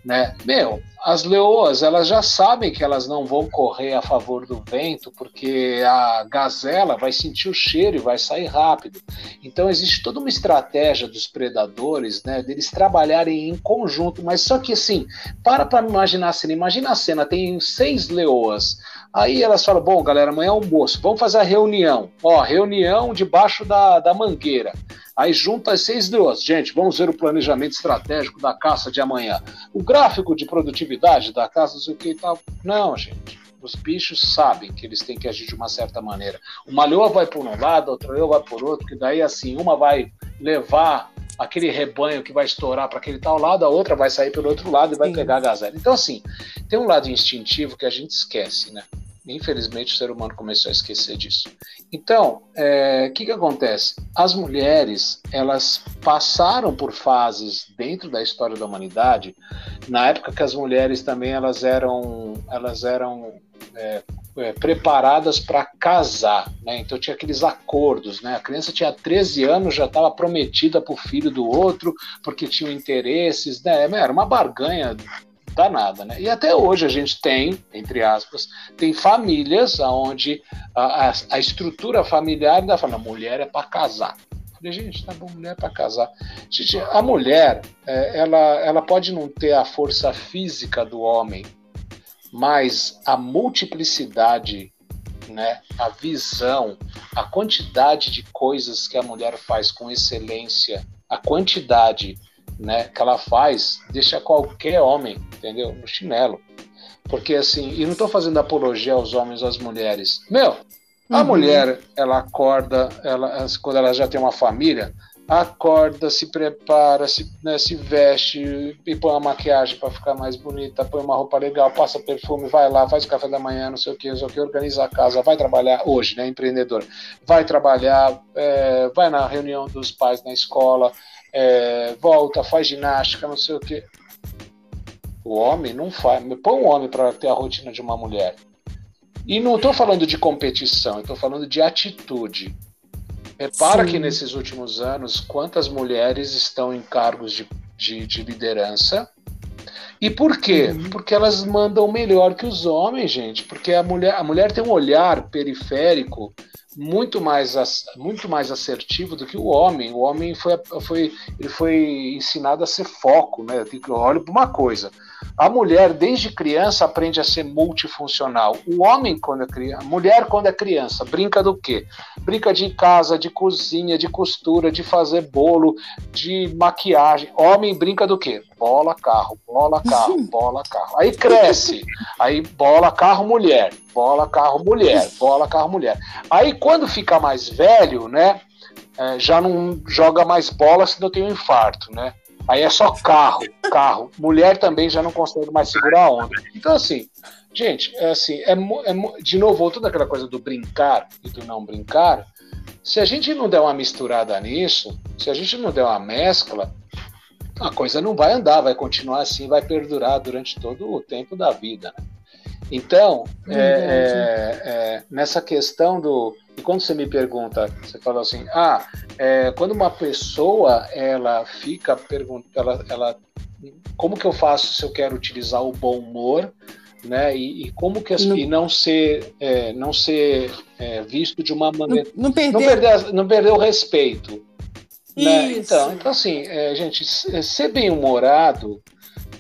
né? Meu, as leoas, elas já sabem que elas não vão correr a favor do vento, porque a gazela vai sentir o cheiro e vai sair rápido. Então existe toda uma estratégia dos predadores, né, deles trabalharem em conjunto, mas só que assim, para para imaginar a cena, imagina a cena, tem seis leoas, Aí elas falam: bom, galera, amanhã é almoço, vamos fazer a reunião. Ó, reunião debaixo da, da mangueira. Aí junta as seis duas. Gente, vamos ver o planejamento estratégico da caça de amanhã. O gráfico de produtividade da caça, não sei o que e tal. Não, gente. Os bichos sabem que eles têm que agir de uma certa maneira. Uma leoa vai por um lado, outra leoa vai por outro, que daí assim, uma vai levar aquele rebanho que vai estourar para aquele tal lado, a outra vai sair pelo outro lado e vai Sim. pegar a gazela. Então, assim, tem um lado instintivo que a gente esquece, né? Infelizmente, o ser humano começou a esquecer disso. Então, o é, que, que acontece? As mulheres, elas passaram por fases dentro da história da humanidade, na época que as mulheres também elas eram, elas eram é, é, preparadas para casar, né? Então tinha aqueles acordos, né? A criança tinha 13 anos, já estava prometida para o filho do outro, porque tinham interesses, né? Era uma barganha danada, né? E até hoje a gente tem, entre aspas, tem famílias onde a, a, a estrutura familiar ainda fala, mulher é para casar. falei, gente, tá bom, mulher é para casar. Gente, a mulher, é, ela, ela pode não ter a força física do homem, mas a multiplicidade, né, a visão, a quantidade de coisas que a mulher faz com excelência, a quantidade né, que ela faz, deixa qualquer homem, entendeu, no chinelo. Porque assim, e não estou fazendo apologia aos homens às mulheres. Meu, a uhum. mulher, ela acorda, ela, quando ela já tem uma família, acorda, se prepara, se, né, se veste e põe uma maquiagem para ficar mais bonita, põe uma roupa legal, passa perfume, vai lá, faz o café da manhã, não sei o que, não sei o que, organiza a casa, vai trabalhar hoje, né, empreendedor, vai trabalhar, é, vai na reunião dos pais na escola, é, volta, faz ginástica, não sei o que. O homem não faz. Põe um homem para ter a rotina de uma mulher. E não estou falando de competição, estou falando de atitude. Repara Sim. que nesses últimos anos, quantas mulheres estão em cargos de, de, de liderança. E por quê? Uhum. Porque elas mandam melhor que os homens, gente. Porque a mulher, a mulher tem um olhar periférico muito mais, muito mais assertivo do que o homem. O homem foi, foi, ele foi ensinado a ser foco, né? Tem que olhar para uma coisa. A mulher, desde criança, aprende a ser multifuncional. O homem, quando é criança, mulher, quando é criança, brinca do quê? Brinca de casa, de cozinha, de costura, de fazer bolo, de maquiagem. Homem brinca do quê? Bola, carro, bola, carro, bola, carro. Aí cresce. Aí bola, carro, mulher. Bola, carro, mulher. Bola, carro, mulher. Aí quando fica mais velho, né? É, já não joga mais bola senão tem um infarto, né? Aí é só carro, carro. Mulher também já não consegue mais segurar a onda. Então, assim, gente, é assim, é, é, de novo, voltando àquela coisa do brincar e do não brincar, se a gente não der uma misturada nisso, se a gente não der uma mescla, a coisa não vai andar, vai continuar assim, vai perdurar durante todo o tempo da vida. Né? Então, é, é, é, nessa questão do. E quando você me pergunta, você fala assim, ah, é, quando uma pessoa ela fica perguntando, ela, ela, como que eu faço se eu quero utilizar o bom humor, né? E, e como que as, não, e não ser, é, não ser é, visto de uma maneira, não, não, perder... não perder, não perder o respeito. Né? Então, então assim, gente, ser bem humorado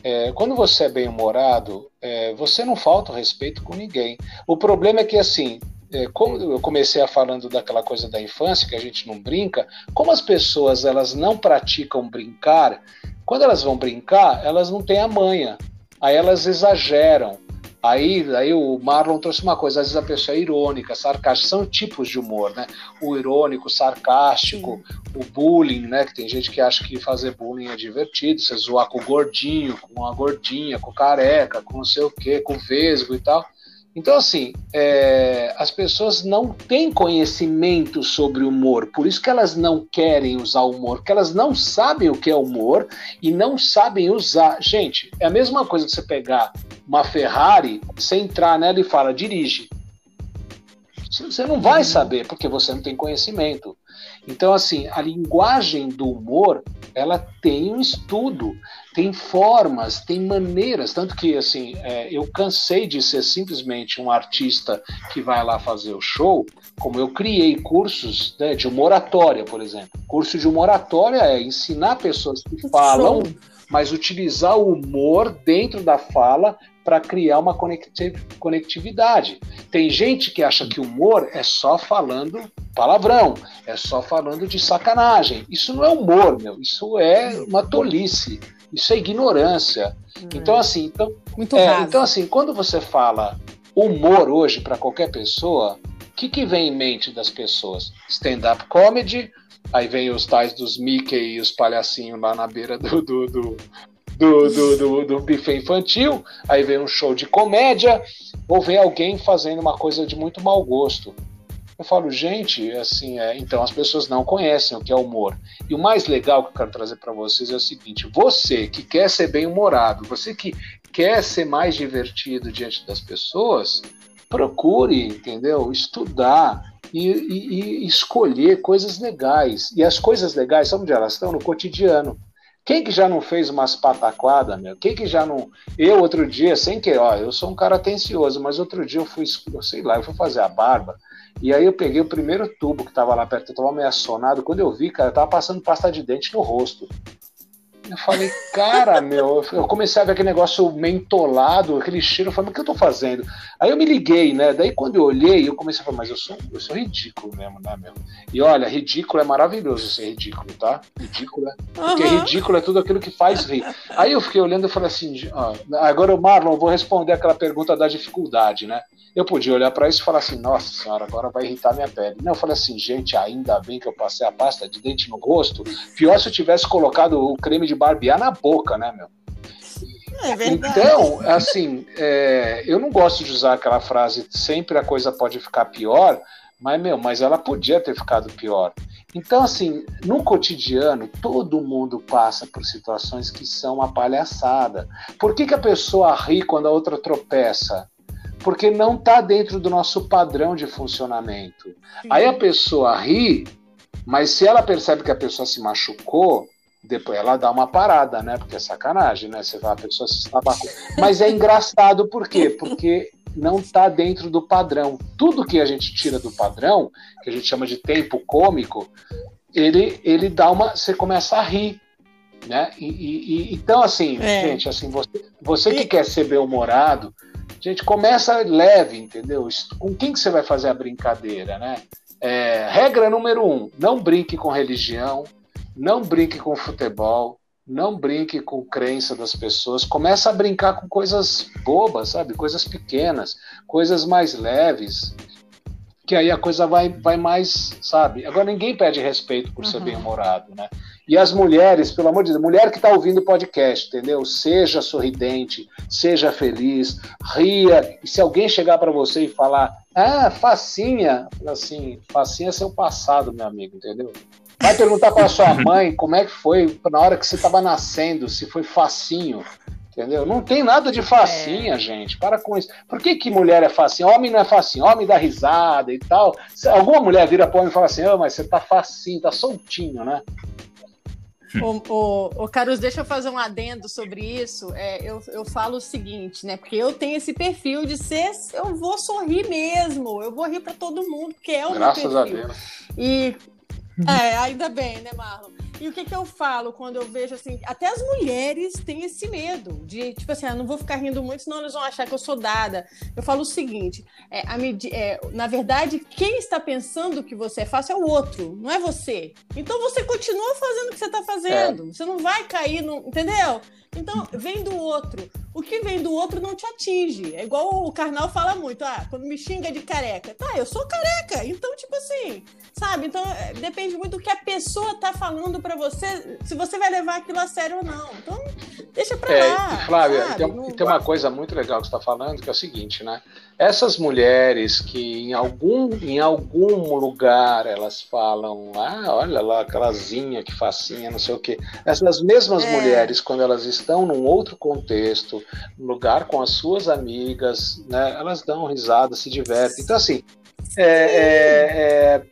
é, quando você é bem-humorado, é, você não falta o respeito com ninguém. O problema é que, assim, é, como eu comecei a falando daquela coisa da infância, que a gente não brinca, como as pessoas elas não praticam brincar, quando elas vão brincar, elas não têm a manha. Aí elas exageram. Aí, aí o Marlon trouxe uma coisa, às vezes a pessoa é irônica, sarcástica, são tipos de humor, né? O irônico, o sarcástico, o bullying, né? Que tem gente que acha que fazer bullying é divertido, você zoar com o gordinho, com a gordinha, com o careca, com não sei o quê, com o vesgo e tal. Então, assim, é, as pessoas não têm conhecimento sobre humor, por isso que elas não querem usar humor, porque elas não sabem o que é humor e não sabem usar. Gente, é a mesma coisa que você pegar uma Ferrari, você entrar nela e fala, dirige. Você não vai saber, porque você não tem conhecimento. Então, assim, a linguagem do humor, ela tem um estudo, tem formas, tem maneiras, tanto que, assim, é, eu cansei de ser simplesmente um artista que vai lá fazer o show, como eu criei cursos né, de humoratória, por exemplo. Curso de humoratória é ensinar pessoas que falam, mas utilizar o humor dentro da fala para criar uma conectividade. Tem gente que acha que humor é só falando palavrão, é só falando de sacanagem. Isso não é humor, meu. Isso é uma tolice. Isso é ignorância. Hum. Então assim, então, é, então assim, quando você fala humor hoje para qualquer pessoa, o que, que vem em mente das pessoas? Stand-up comedy, aí vem os tais dos Mickey e os palhacinhos lá na beira do, do, do, do, do, do, do buffet infantil, aí vem um show de comédia, ou vem alguém fazendo uma coisa de muito mau gosto. Eu falo, gente, assim, é, então as pessoas não conhecem o que é humor. E o mais legal que eu quero trazer para vocês é o seguinte: você que quer ser bem-humorado, você que quer ser mais divertido diante das pessoas, procure, entendeu? Estudar e, e, e escolher coisas legais. E as coisas legais, sabe onde elas estão? No cotidiano. Quem que já não fez umas pataquadas, meu? Quem que já não. Eu, outro dia, sem que, ó, eu sou um cara atencioso, mas outro dia eu fui, sei lá, eu fui fazer a barba. E aí eu peguei o primeiro tubo que tava lá perto, eu tava meio assonado. Quando eu vi, cara, eu tava passando pasta de dente no rosto. Eu falei, cara, meu, eu comecei a ver aquele negócio mentolado, aquele cheiro, eu falei, mas o que eu tô fazendo? Aí eu me liguei, né? Daí quando eu olhei, eu comecei a falar, mas eu sou, eu sou ridículo mesmo, né, meu? E olha, ridículo é maravilhoso ser ridículo, tá? Ridículo é. Porque uhum. ridículo é tudo aquilo que faz rir. Aí eu fiquei olhando e falei assim, ó, agora o Marlon, eu vou responder aquela pergunta da dificuldade, né? Eu podia olhar para isso e falar assim, nossa senhora, agora vai irritar minha pele. Não, eu falei assim, gente, ainda bem que eu passei a pasta de dente no rosto. Pior se eu tivesse colocado o creme de barbear na boca, né, meu? É verdade. Então, assim, é, eu não gosto de usar aquela frase sempre a coisa pode ficar pior, mas, meu, mas ela podia ter ficado pior. Então, assim, no cotidiano, todo mundo passa por situações que são uma palhaçada. Por que, que a pessoa ri quando a outra tropeça? Porque não está dentro do nosso padrão de funcionamento. Sim. Aí a pessoa ri, mas se ela percebe que a pessoa se machucou, depois ela dá uma parada, né? Porque é sacanagem, né? Você vai, a pessoa se estabacou. Mas é engraçado por quê? Porque não está dentro do padrão. Tudo que a gente tira do padrão, que a gente chama de tempo cômico, ele, ele dá uma. Você começa a rir. Né? E, e, então, assim, é. gente, assim, você, você que quer ser bem-humorado, gente, começa leve, entendeu? Com quem que você vai fazer a brincadeira, né? É, regra número um: não brinque com religião, não brinque com futebol, não brinque com crença das pessoas. Começa a brincar com coisas bobas, sabe? Coisas pequenas, coisas mais leves. Que aí a coisa vai, vai mais, sabe? Agora ninguém pede respeito por uhum. ser bem-humorado, né? E as mulheres, pelo amor de Deus, mulher que está ouvindo o podcast, entendeu? Seja sorridente, seja feliz, ria. E se alguém chegar para você e falar, ah, facinha, assim, facinha é seu passado, meu amigo, entendeu? Vai perguntar para sua mãe como é que foi na hora que você estava nascendo, se foi facinho. Entendeu? Não tem nada de facinha, é. gente. Para com isso. Por que, que mulher é facinha? Homem não é facinho, homem dá risada e tal. Se alguma mulher vira para homem e fala assim: oh, mas você tá facinho, tá soltinho, né? Ô, ô, ô, Carlos, deixa eu fazer um adendo sobre isso. É, eu, eu falo o seguinte, né? Porque eu tenho esse perfil de ser. Eu vou sorrir mesmo, eu vou rir para todo mundo, porque é o Graças meu perfil. a Deus. E é, ainda bem, né, Marlon? E o que, que eu falo quando eu vejo assim, até as mulheres têm esse medo de, tipo assim, ah, não vou ficar rindo muito, senão eles vão achar que eu sou dada. Eu falo o seguinte: é, a é, na verdade, quem está pensando que você é fácil é o outro, não é você. Então você continua fazendo o que você está fazendo. É. Você não vai cair no. Entendeu? Então, vem do outro. O que vem do outro não te atinge. É igual o Karnal fala muito. Ah, quando me xinga de careca. Tá, eu sou careca. Então, tipo assim, sabe? Então, é, depende muito do que a pessoa tá falando para você, se você vai levar aquilo a sério ou não. Então, deixa pra é, lá. Flávia, tem, não... tem, uma coisa muito legal que você tá falando, que é o seguinte, né? Essas mulheres que em algum, em algum lugar elas falam, ah, olha lá, aquelazinha que facinha, não sei o quê. Essas mesmas é. mulheres, quando elas estão num outro contexto, no lugar com as suas amigas, né, elas dão risada, se divertem. Então, assim, é, é, é,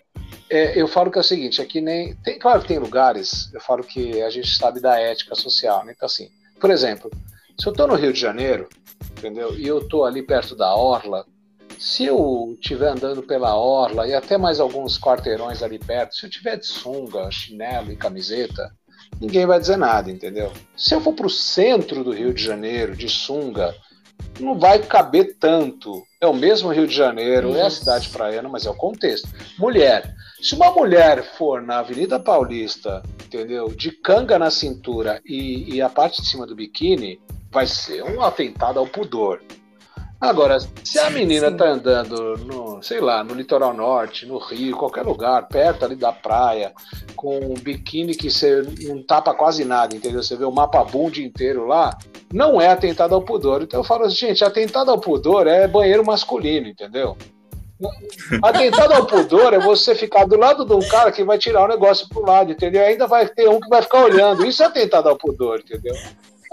é, eu falo que é o seguinte, é que nem. Tem, claro que tem lugares, eu falo que a gente sabe da ética social, né? Então, assim, por exemplo, se eu estou no Rio de Janeiro, entendeu? E eu estou ali perto da Orla, se eu estiver andando pela Orla e até mais alguns quarteirões ali perto, se eu tiver de sunga, chinelo e camiseta, ninguém vai dizer nada, entendeu? Se eu for para o centro do Rio de Janeiro, de sunga, não vai caber tanto. É o mesmo Rio de Janeiro, Isso. é a cidade praiana, mas é o contexto. Mulher. Se uma mulher for na Avenida Paulista, entendeu? De canga na cintura e, e a parte de cima do biquíni, vai ser um atentado ao pudor. Agora, se a menina Sim. tá andando no, sei lá, no litoral norte, no Rio, qualquer lugar, perto ali da praia, com um biquíni que você não tapa quase nada, entendeu? Você vê o mapa bundi inteiro lá, não é atentado ao pudor. Então eu falo assim, gente, atentado ao pudor é banheiro masculino, entendeu? Atentado ao pudor é você ficar do lado de um cara que vai tirar o negócio pro lado, entendeu? Ainda vai ter um que vai ficar olhando. Isso é atentado ao pudor, entendeu?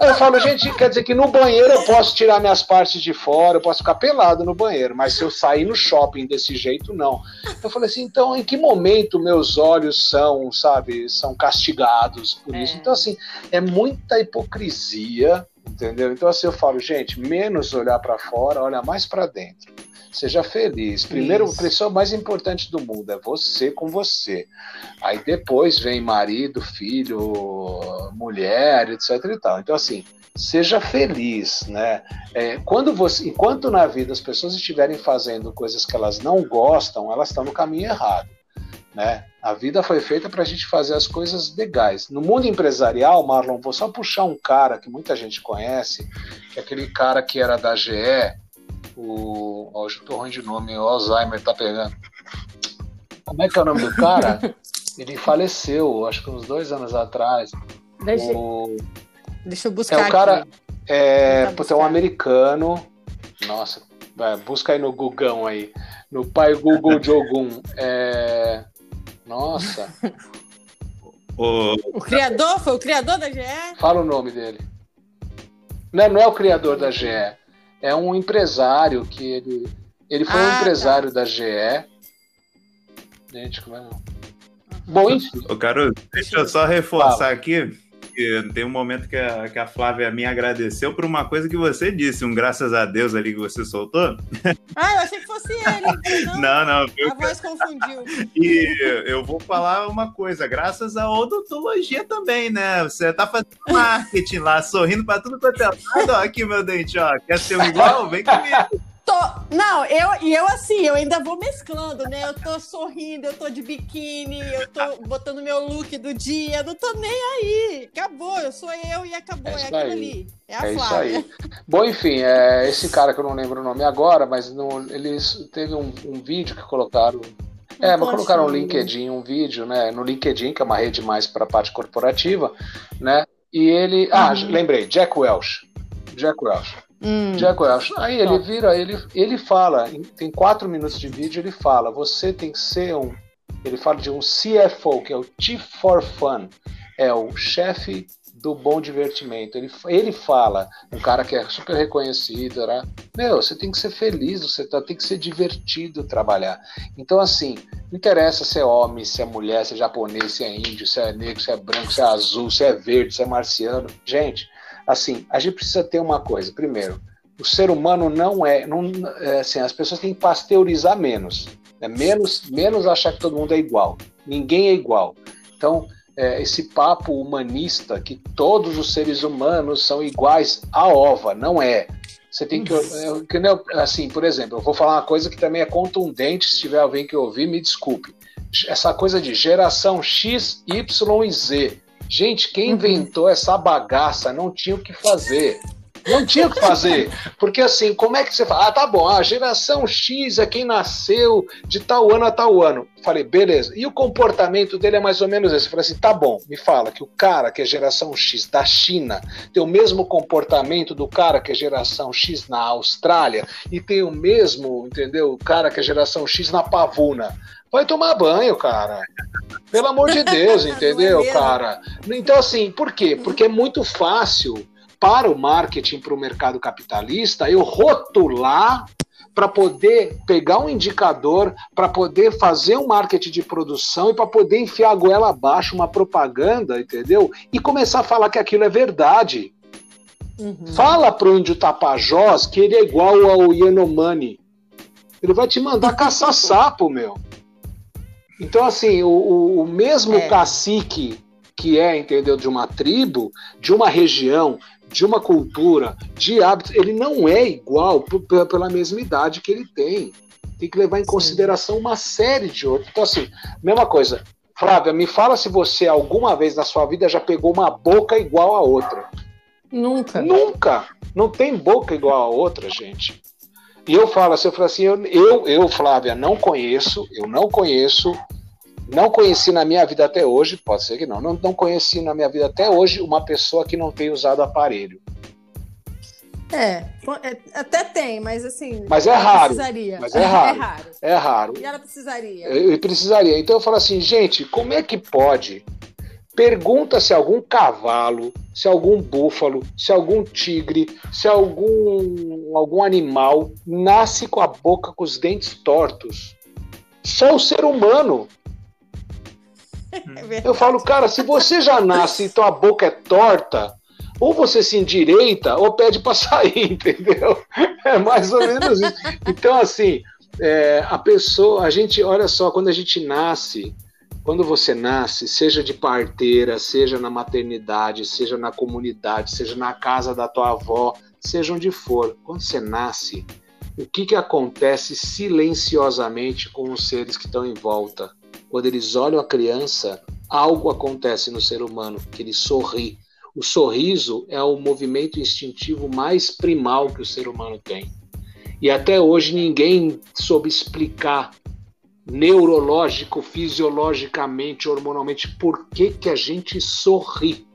Aí eu falo, gente, quer dizer que no banheiro eu posso tirar minhas partes de fora, eu posso ficar pelado no banheiro, mas se eu sair no shopping desse jeito, não. Eu falei assim, então em que momento meus olhos são, sabe, são castigados por isso? É. Então, assim, é muita hipocrisia Entendeu? Então assim eu falo, gente, menos olhar para fora, olha mais para dentro. Seja feliz. Primeiro, Isso. a pessoa mais importante do mundo é você com você. Aí depois vem marido, filho, mulher, etc e tal. Então assim, seja feliz, né? É, quando você, enquanto na vida as pessoas estiverem fazendo coisas que elas não gostam, elas estão no caminho errado, né? A vida foi feita para a gente fazer as coisas legais. No mundo empresarial, Marlon, vou só puxar um cara que muita gente conhece, que é aquele cara que era da GE, o. Hoje eu tô ruim de nome, o Alzheimer tá pegando. Como é que é o nome do cara? Ele faleceu, acho que uns dois anos atrás. Deixa, o... Deixa eu buscar. É o cara. Aqui. É, é um americano. Nossa, vai, busca aí no Gugão aí. No pai Google Jogun. É. Nossa. o... o criador? Foi o criador da GE? Fala o nome dele. Não, não é o criador da GE. É um empresário que ele. Ele foi ah, um tá. empresário tá. da GE. Gente, como é? Bom, enfim. O cara, deixa eu só reforçar Fala. aqui que tem um momento que a, que a Flávia me agradeceu por uma coisa que você disse, um graças a Deus ali que você soltou. Ah, eu achei que fosse ele. Não, não. não a voz confundiu. E eu vou falar uma coisa, graças à odontologia também, né? Você tá fazendo marketing lá, sorrindo pra tudo quanto é lado. Ó, aqui, meu dente, ó. Quer ser um igual? Vem comigo. Tô, não, eu, e eu assim, eu ainda vou mesclando, né? Eu tô sorrindo, eu tô de biquíni, eu tô botando meu look do dia, não tô nem aí. Acabou, eu sou eu e acabou, é, é aquilo aí. ali. É a é Flávia. Isso aí. Bom, enfim, é, esse cara que eu não lembro o nome agora, mas no, eles teve um, um vídeo que colocaram é, mas colocaram no LinkedIn um vídeo, né? No LinkedIn, que é uma rede mais para a parte corporativa, né? E ele. Ah, uhum. lembrei, Jack Welch. Jack Welch. Hum. Jack Welch. Aí ele vira, ele, ele fala, tem quatro minutos de vídeo, ele fala, você tem que ser um. Ele fala de um CFO, que é o Chief for Fun, é o chefe do bom divertimento. Ele, ele fala, um cara que é super reconhecido, né? Meu, você tem que ser feliz, você tá, tem que ser divertido trabalhar. Então, assim, não interessa se é homem, se é mulher, se é japonês, se é índio, se é negro, se é branco, se é azul, se é verde, se é marciano. Gente, assim, a gente precisa ter uma coisa. Primeiro, o ser humano não é, não, é assim, as pessoas têm que pasteurizar menos, né? menos, menos achar que todo mundo é igual. Ninguém é igual. Então, é, esse papo humanista que todos os seres humanos são iguais a ova, não é. Você tem que, é, assim, por exemplo, eu vou falar uma coisa que também é contundente. Se tiver alguém que ouvir, me desculpe. Essa coisa de geração X, Y e Z. Gente, quem uhum. inventou essa bagaça não tinha o que fazer. Não tinha o que fazer. Porque assim, como é que você fala? Ah, tá bom, a geração X é quem nasceu de tal ano a tal ano. Falei, beleza. E o comportamento dele é mais ou menos esse. Falei assim, tá bom, me fala que o cara que é geração X da China tem o mesmo comportamento do cara que é geração X na Austrália e tem o mesmo, entendeu? O cara que é geração X na Pavuna. Vai tomar banho, cara. Pelo amor de Deus, entendeu, é cara? Então, assim, por quê? Porque é muito fácil para o marketing, para o mercado capitalista, eu rotular para poder pegar um indicador, para poder fazer um marketing de produção e para poder enfiar a goela abaixo uma propaganda, entendeu? E começar a falar que aquilo é verdade. Uhum. Fala pro índio Tapajós que ele é igual ao Yanomami. Ele vai te mandar caçar sapo, meu. Então, assim, o, o mesmo é. cacique que é, entendeu, de uma tribo, de uma região, de uma cultura, de hábitos, ele não é igual pela mesma idade que ele tem. Tem que levar em consideração uma série de outros. Então, assim, mesma coisa. Flávia, me fala se você alguma vez na sua vida já pegou uma boca igual a outra. Nunca. Nunca. Não tem boca igual a outra, gente. E eu falo assim, eu falo assim, eu, eu, eu, Flávia, não conheço, eu não conheço, não conheci na minha vida até hoje, pode ser que não, não, não conheci na minha vida até hoje uma pessoa que não tenha usado aparelho. É, é até tem, mas assim. Mas é raro. Precisaria. Mas é raro. É raro. É raro. E ela precisaria. Eu, precisaria. Então eu falo assim, gente, como é que pode? Pergunta se algum cavalo, se algum búfalo, se algum tigre, se algum, algum animal nasce com a boca com os dentes tortos. Só o ser humano. É eu falo, cara, se você já nasce e tua boca é torta, ou você se endireita ou pede para sair, entendeu? É mais ou menos isso. Então, assim, é, a pessoa, a gente, olha só, quando a gente nasce, quando você nasce, seja de parteira, seja na maternidade, seja na comunidade, seja na casa da tua avó, seja onde for, quando você nasce, o que, que acontece silenciosamente com os seres que estão em volta? Quando eles olham a criança, algo acontece no ser humano, que ele sorri. O sorriso é o movimento instintivo mais primal que o ser humano tem. E até hoje ninguém soube explicar neurológico, fisiologicamente, hormonalmente, por que, que a gente sorri.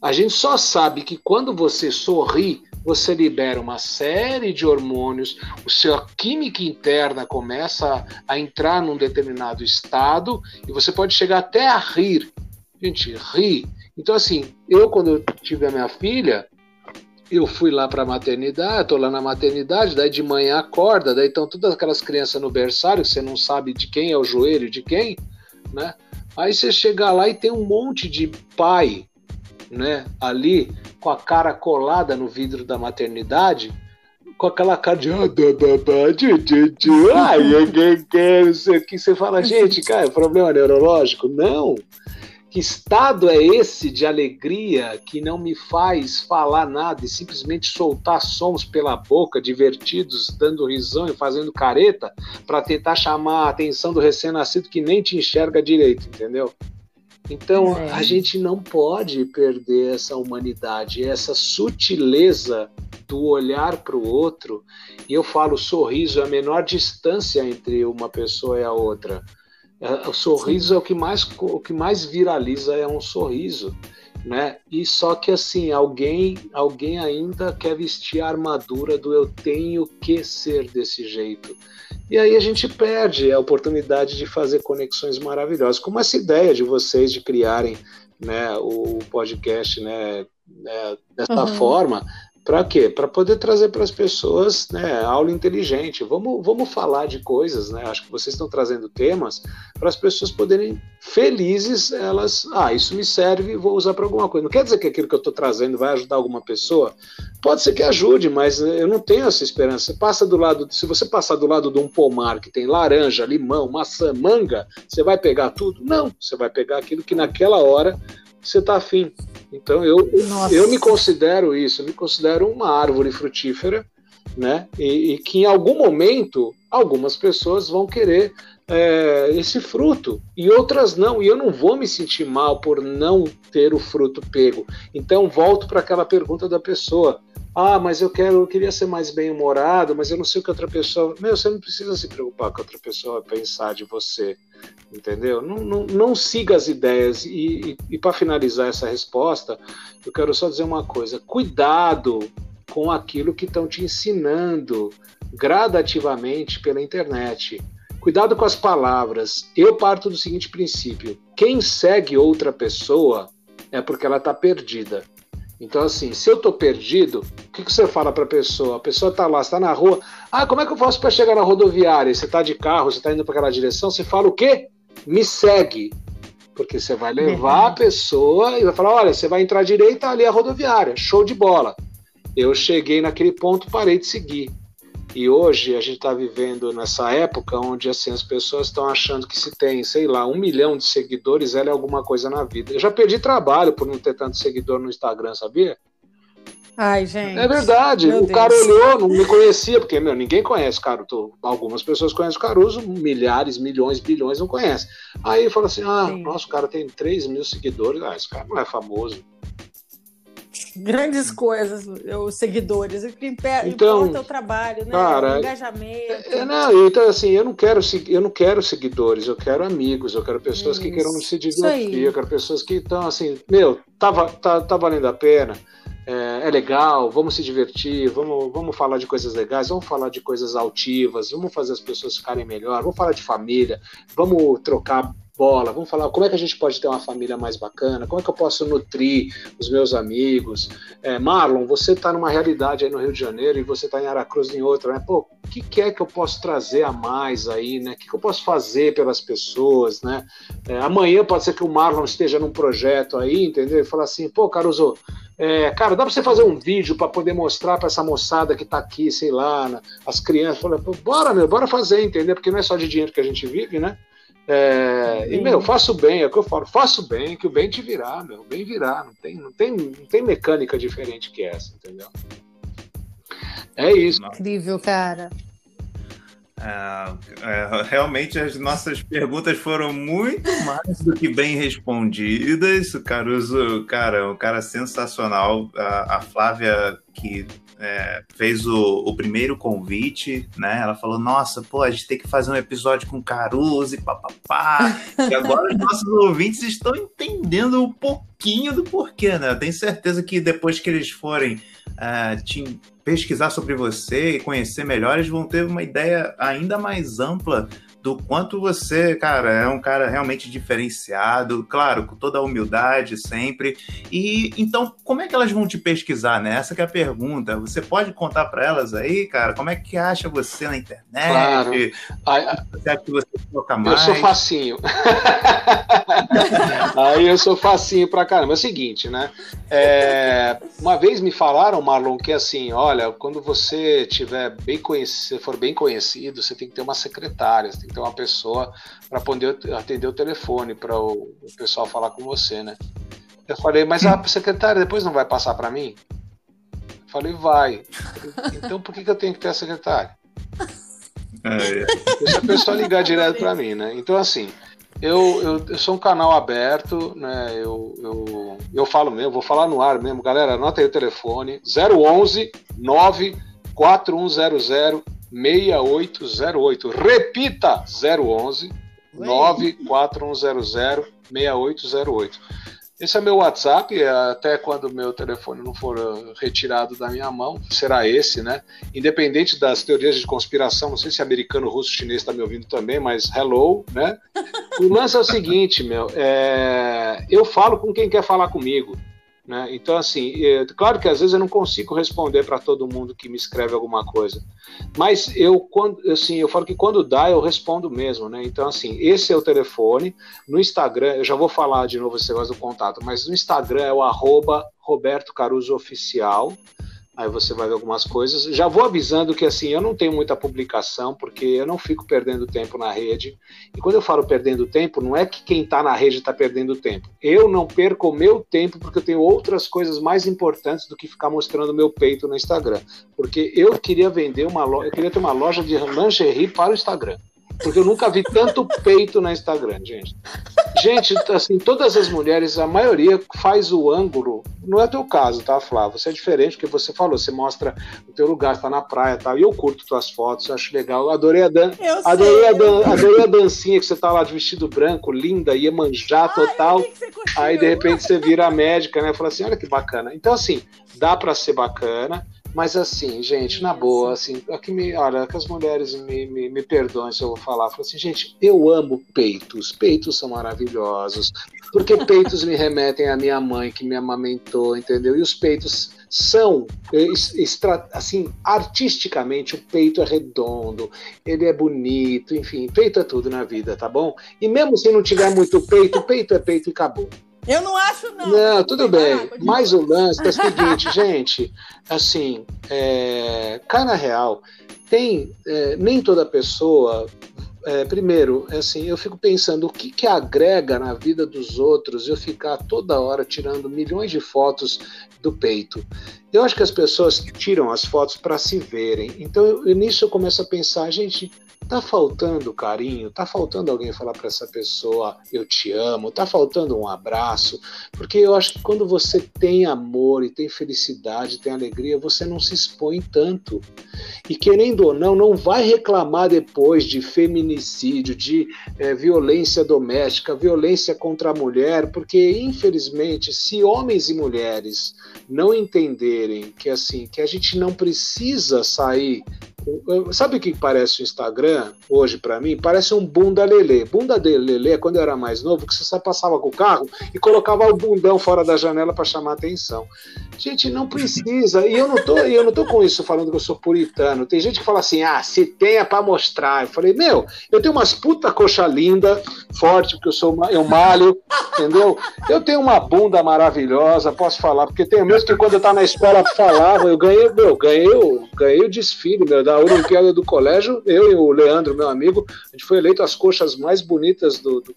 A gente só sabe que quando você sorri, você libera uma série de hormônios, o sua química interna começa a, a entrar num determinado estado e você pode chegar até a rir. Gente, rir. Então, assim, eu, quando eu tive a minha filha, eu fui lá para a maternidade, tô lá na maternidade, daí de manhã acorda, daí estão todas aquelas crianças no berçário, você não sabe de quem é o joelho de quem, né? Aí você chega lá e tem um monte de pai, né, ali com a cara colada no vidro da maternidade, com aquela cara de ai, que você fala, gente, cara, é problema neurológico? Não. Que estado é esse de alegria que não me faz falar nada e simplesmente soltar sons pela boca, divertidos, dando risão e fazendo careta, para tentar chamar a atenção do recém-nascido que nem te enxerga direito, entendeu? Então é. a gente não pode perder essa humanidade, essa sutileza do olhar para o outro. E eu falo, sorriso é a menor distância entre uma pessoa e a outra. É, o sorriso Sim. é o que mais o que mais viraliza é um sorriso, né? E só que assim, alguém alguém ainda quer vestir a armadura do eu tenho que ser desse jeito. E aí a gente perde a oportunidade de fazer conexões maravilhosas, como essa ideia de vocês de criarem, né, o podcast, né, né dessa uhum. forma, para quê? Para poder trazer para as pessoas né, aula inteligente. Vamos, vamos falar de coisas, né? Acho que vocês estão trazendo temas para as pessoas poderem felizes, elas, ah, isso me serve, vou usar para alguma coisa. Não quer dizer que aquilo que eu estou trazendo vai ajudar alguma pessoa. Pode ser que ajude, mas eu não tenho essa esperança. Você passa do lado, se você passar do lado de um pomar que tem laranja, limão, maçã, manga, você vai pegar tudo? Não, você vai pegar aquilo que naquela hora você está afim. Então eu, eu me considero isso, eu me considero uma árvore frutífera, né? E, e que em algum momento algumas pessoas vão querer é, esse fruto e outras não. E eu não vou me sentir mal por não ter o fruto pego. Então volto para aquela pergunta da pessoa. Ah, mas eu quero, eu queria ser mais bem-humorado, mas eu não sei o que outra pessoa. Meu, você não precisa se preocupar com outra pessoa pensar de você entendeu? Não, não, não siga as ideias. E, e, e para finalizar essa resposta, eu quero só dizer uma coisa: cuidado com aquilo que estão te ensinando gradativamente pela internet. Cuidado com as palavras. Eu parto do seguinte princípio: quem segue outra pessoa é porque ela está perdida. Então, assim, se eu estou perdido, o que, que você fala para a pessoa? A pessoa está lá, está na rua. Ah, como é que eu faço para chegar na rodoviária? Você está de carro, você está indo para aquela direção, você fala o quê? Me segue. Porque você vai levar a pessoa e vai falar: olha, você vai entrar à direita ali é a rodoviária, show de bola. Eu cheguei naquele ponto, parei de seguir. E hoje a gente está vivendo nessa época onde assim, as pessoas estão achando que se tem, sei lá, um milhão de seguidores, ela é alguma coisa na vida. Eu já perdi trabalho por não ter tanto seguidor no Instagram, sabia? Ai, gente. É verdade. o Deus. cara olhou, não me conhecia, porque, meu, ninguém conhece Caruso. Algumas pessoas conhecem o Caruso, milhares, milhões, bilhões não conhecem. Aí fala assim: ah, Sim. nossa, o cara tem 3 mil seguidores. Ah, esse cara não é famoso grandes coisas, os seguidores, o que então, importa é o trabalho, né? Cara, o engajamento. É, não, então assim, eu não quero eu não quero seguidores, eu quero amigos, eu quero pessoas Isso. que queiram se divertir, eu quero pessoas que estão assim, meu, tá, tá, tá valendo a pena. É, é, legal, vamos se divertir, vamos, vamos falar de coisas legais, vamos falar de coisas altivas, vamos fazer as pessoas ficarem melhor, vamos falar de família, vamos trocar bola, vamos falar como é que a gente pode ter uma família mais bacana, como é que eu posso nutrir os meus amigos. É, Marlon, você está numa realidade aí no Rio de Janeiro e você está em Aracruz em outra, né? Pô, o que, que, é que eu posso trazer a mais aí, né? O que, que eu posso fazer pelas pessoas, né? É, amanhã pode ser que o Marlon esteja num projeto aí, entendeu? E falar assim, pô, Caruso, É, cara, dá para você fazer um vídeo para poder mostrar para essa moçada que tá aqui, sei lá, as crianças. Fala, bora, meu, bora fazer, entender? Porque não é só de dinheiro que a gente vive, né? É, e, meu, faço bem, é o que eu falo, faço bem, que o bem te virá, meu, o bem virá. Não tem, não, tem, não tem mecânica diferente que essa, entendeu? É isso. Incrível, cara. É, é, realmente as nossas perguntas foram muito mais do que bem respondidas. O Caruso, cara, um cara sensacional. A, a Flávia, que é, fez o, o, primeiro convite, né? Ela falou: Nossa, pô, a gente tem que fazer um episódio com Caruso e papapá. e agora os nossos ouvintes estão entendendo um pouquinho do porquê, né? Eu tenho certeza que depois que eles forem uh, te pesquisar sobre você e conhecer melhor, eles vão ter uma ideia ainda mais ampla do quanto você, cara, é um cara realmente diferenciado, claro, com toda a humildade sempre. E então, como é que elas vão te pesquisar, né? Essa é a pergunta. Você pode contar para elas aí, cara, como é que acha você na internet? Claro. Você acha que você toca mais? Eu sou facinho. aí eu sou facinho pra caramba. É o seguinte, né? É, uma vez me falaram, Marlon, que assim, olha, quando você tiver bem conhecido, for bem conhecido, você tem que ter uma secretária, você tem que ter uma pessoa para poder atender o telefone, para o, o, pessoal falar com você, né? Eu falei, mas a secretária depois não vai passar para mim? Eu falei, vai. Então por que, que eu tenho que ter a secretária? É. Deixa a pessoa ligar direto para mim, né? Então, assim, eu, eu, eu, sou um canal aberto, né? Eu, eu, eu falo mesmo, vou falar no ar mesmo. Galera, anota aí o telefone: 011 94100 6808. Repita: 011 94100 6808. Esse é meu WhatsApp, é até quando meu telefone não for uh, retirado da minha mão, será esse, né? Independente das teorias de conspiração, não sei se americano, russo, chinês está me ouvindo também, mas hello, né? O lance é o seguinte, meu, é... eu falo com quem quer falar comigo. Né? Então, assim, é, claro que às vezes eu não consigo responder para todo mundo que me escreve alguma coisa, mas eu, quando, assim, eu falo que quando dá, eu respondo mesmo. Né? Então, assim, esse é o telefone. No Instagram, eu já vou falar de novo esse negócio do contato, mas no Instagram é o arroba Roberto Caruso Oficial aí você vai ver algumas coisas. Já vou avisando que assim, eu não tenho muita publicação, porque eu não fico perdendo tempo na rede. E quando eu falo perdendo tempo, não é que quem está na rede está perdendo tempo. Eu não perco o meu tempo porque eu tenho outras coisas mais importantes do que ficar mostrando meu peito no Instagram. Porque eu queria vender uma loja, eu queria ter uma loja de lingerie para o Instagram porque eu nunca vi tanto peito no Instagram, gente. Gente, assim, todas as mulheres, a maioria faz o ângulo. Não é teu caso, tá, Flávio? Você é diferente, porque você falou, você mostra o teu lugar, tá na praia e tal. E eu curto tuas fotos, acho legal. Adorei a, dan adorei, a dan adorei a dancinha que você tá lá de vestido branco, linda, ia manjar total. Aí, de repente, você vira a médica, né? Fala assim: olha que bacana. Então, assim, dá para ser bacana. Mas assim, gente, na boa, assim, aqui me, olha, que as mulheres me, me, me perdoem se eu vou falar, falo assim, gente, eu amo peitos, peitos são maravilhosos, porque peitos me remetem à minha mãe que me amamentou, entendeu? E os peitos são, extra, assim, artisticamente, o peito é redondo, ele é bonito, enfim, peito é tudo na vida, tá bom? E mesmo se não tiver muito peito, peito é peito e acabou. Eu não acho, não. Não, tudo bem. Mas o lance é o seguinte, gente, assim, é, na real, tem, é, nem toda pessoa é, primeiro, assim, eu fico pensando o que, que agrega na vida dos outros eu ficar toda hora tirando milhões de fotos do peito. Eu acho que as pessoas tiram as fotos para se verem. Então, eu, nisso eu começo a pensar, gente, Tá faltando carinho, tá faltando alguém falar para essa pessoa eu te amo, tá faltando um abraço, porque eu acho que quando você tem amor e tem felicidade, tem alegria, você não se expõe tanto. E querendo ou não, não vai reclamar depois de feminicídio, de é, violência doméstica, violência contra a mulher, porque infelizmente, se homens e mulheres não entenderem que assim, que a gente não precisa sair Sabe o que parece o Instagram hoje para mim? Parece um bunda lelê. Bunda de lelê, quando eu era mais novo, que você só passava com o carro e colocava o bundão fora da janela para chamar atenção. Gente, não precisa. E eu não tô, eu não tô com isso falando que eu sou puritano. Tem gente que fala assim: "Ah, se tenha para mostrar". Eu falei: "Meu, eu tenho umas puta coxa linda, forte, porque eu sou eu malho, entendeu? Eu tenho uma bunda maravilhosa, posso falar, porque tenho mesmo que quando eu tava na escola falava, eu ganhei, meu, ganhei, ganhei o desfile, meu, da Olimpíada do colégio, eu e o Leandro, meu amigo, a gente foi eleito as coxas mais bonitas do, do.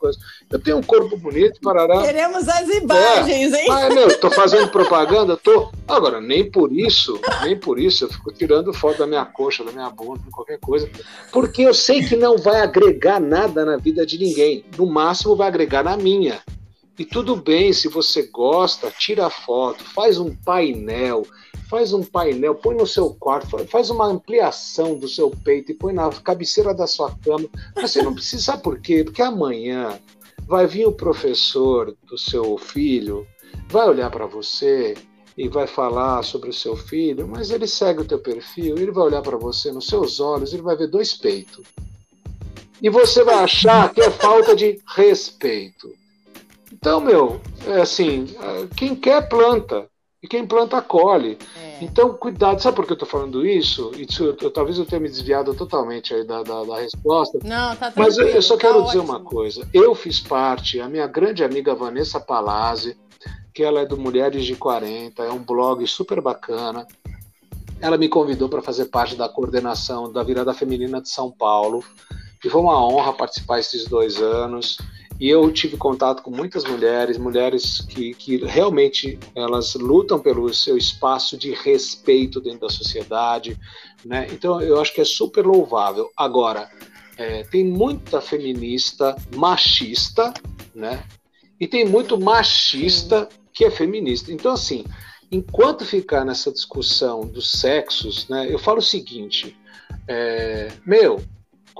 Eu tenho um corpo bonito, parará. Queremos as imagens, é. hein? Mas, meu, tô fazendo propaganda, tô Agora, nem por isso, nem por isso eu fico tirando foto da minha coxa, da minha bunda, qualquer coisa, porque eu sei que não vai agregar nada na vida de ninguém. No máximo vai agregar na minha. E tudo bem, se você gosta, tira foto, faz um painel, faz um painel, põe no seu quarto, faz uma ampliação do seu peito e põe na cabeceira da sua cama. Mas você não precisa, sabe por quê? Porque amanhã vai vir o professor do seu filho, vai olhar para você e vai falar sobre o seu filho, mas ele segue o teu perfil, ele vai olhar para você nos seus olhos, ele vai ver dois peitos. E você vai achar que é falta de respeito. Então, meu, é assim, quem quer planta e quem planta colhe. É. Então, cuidado. Sabe por que eu estou falando isso? isso eu, talvez eu tenha me desviado totalmente aí da, da, da resposta. Não, tá Mas eu, eu só tá quero dizer ótimo. uma coisa. Eu fiz parte, a minha grande amiga Vanessa Palazzi, que ela é do Mulheres de 40, é um blog super bacana. Ela me convidou para fazer parte da coordenação da Virada Feminina de São Paulo. E foi uma honra participar esses dois anos. E eu tive contato com muitas mulheres, mulheres que, que realmente elas lutam pelo seu espaço de respeito dentro da sociedade, né? Então eu acho que é super louvável. Agora, é, tem muita feminista machista, né? E tem muito machista que é feminista. Então, assim, enquanto ficar nessa discussão dos sexos, né, eu falo o seguinte: é, meu,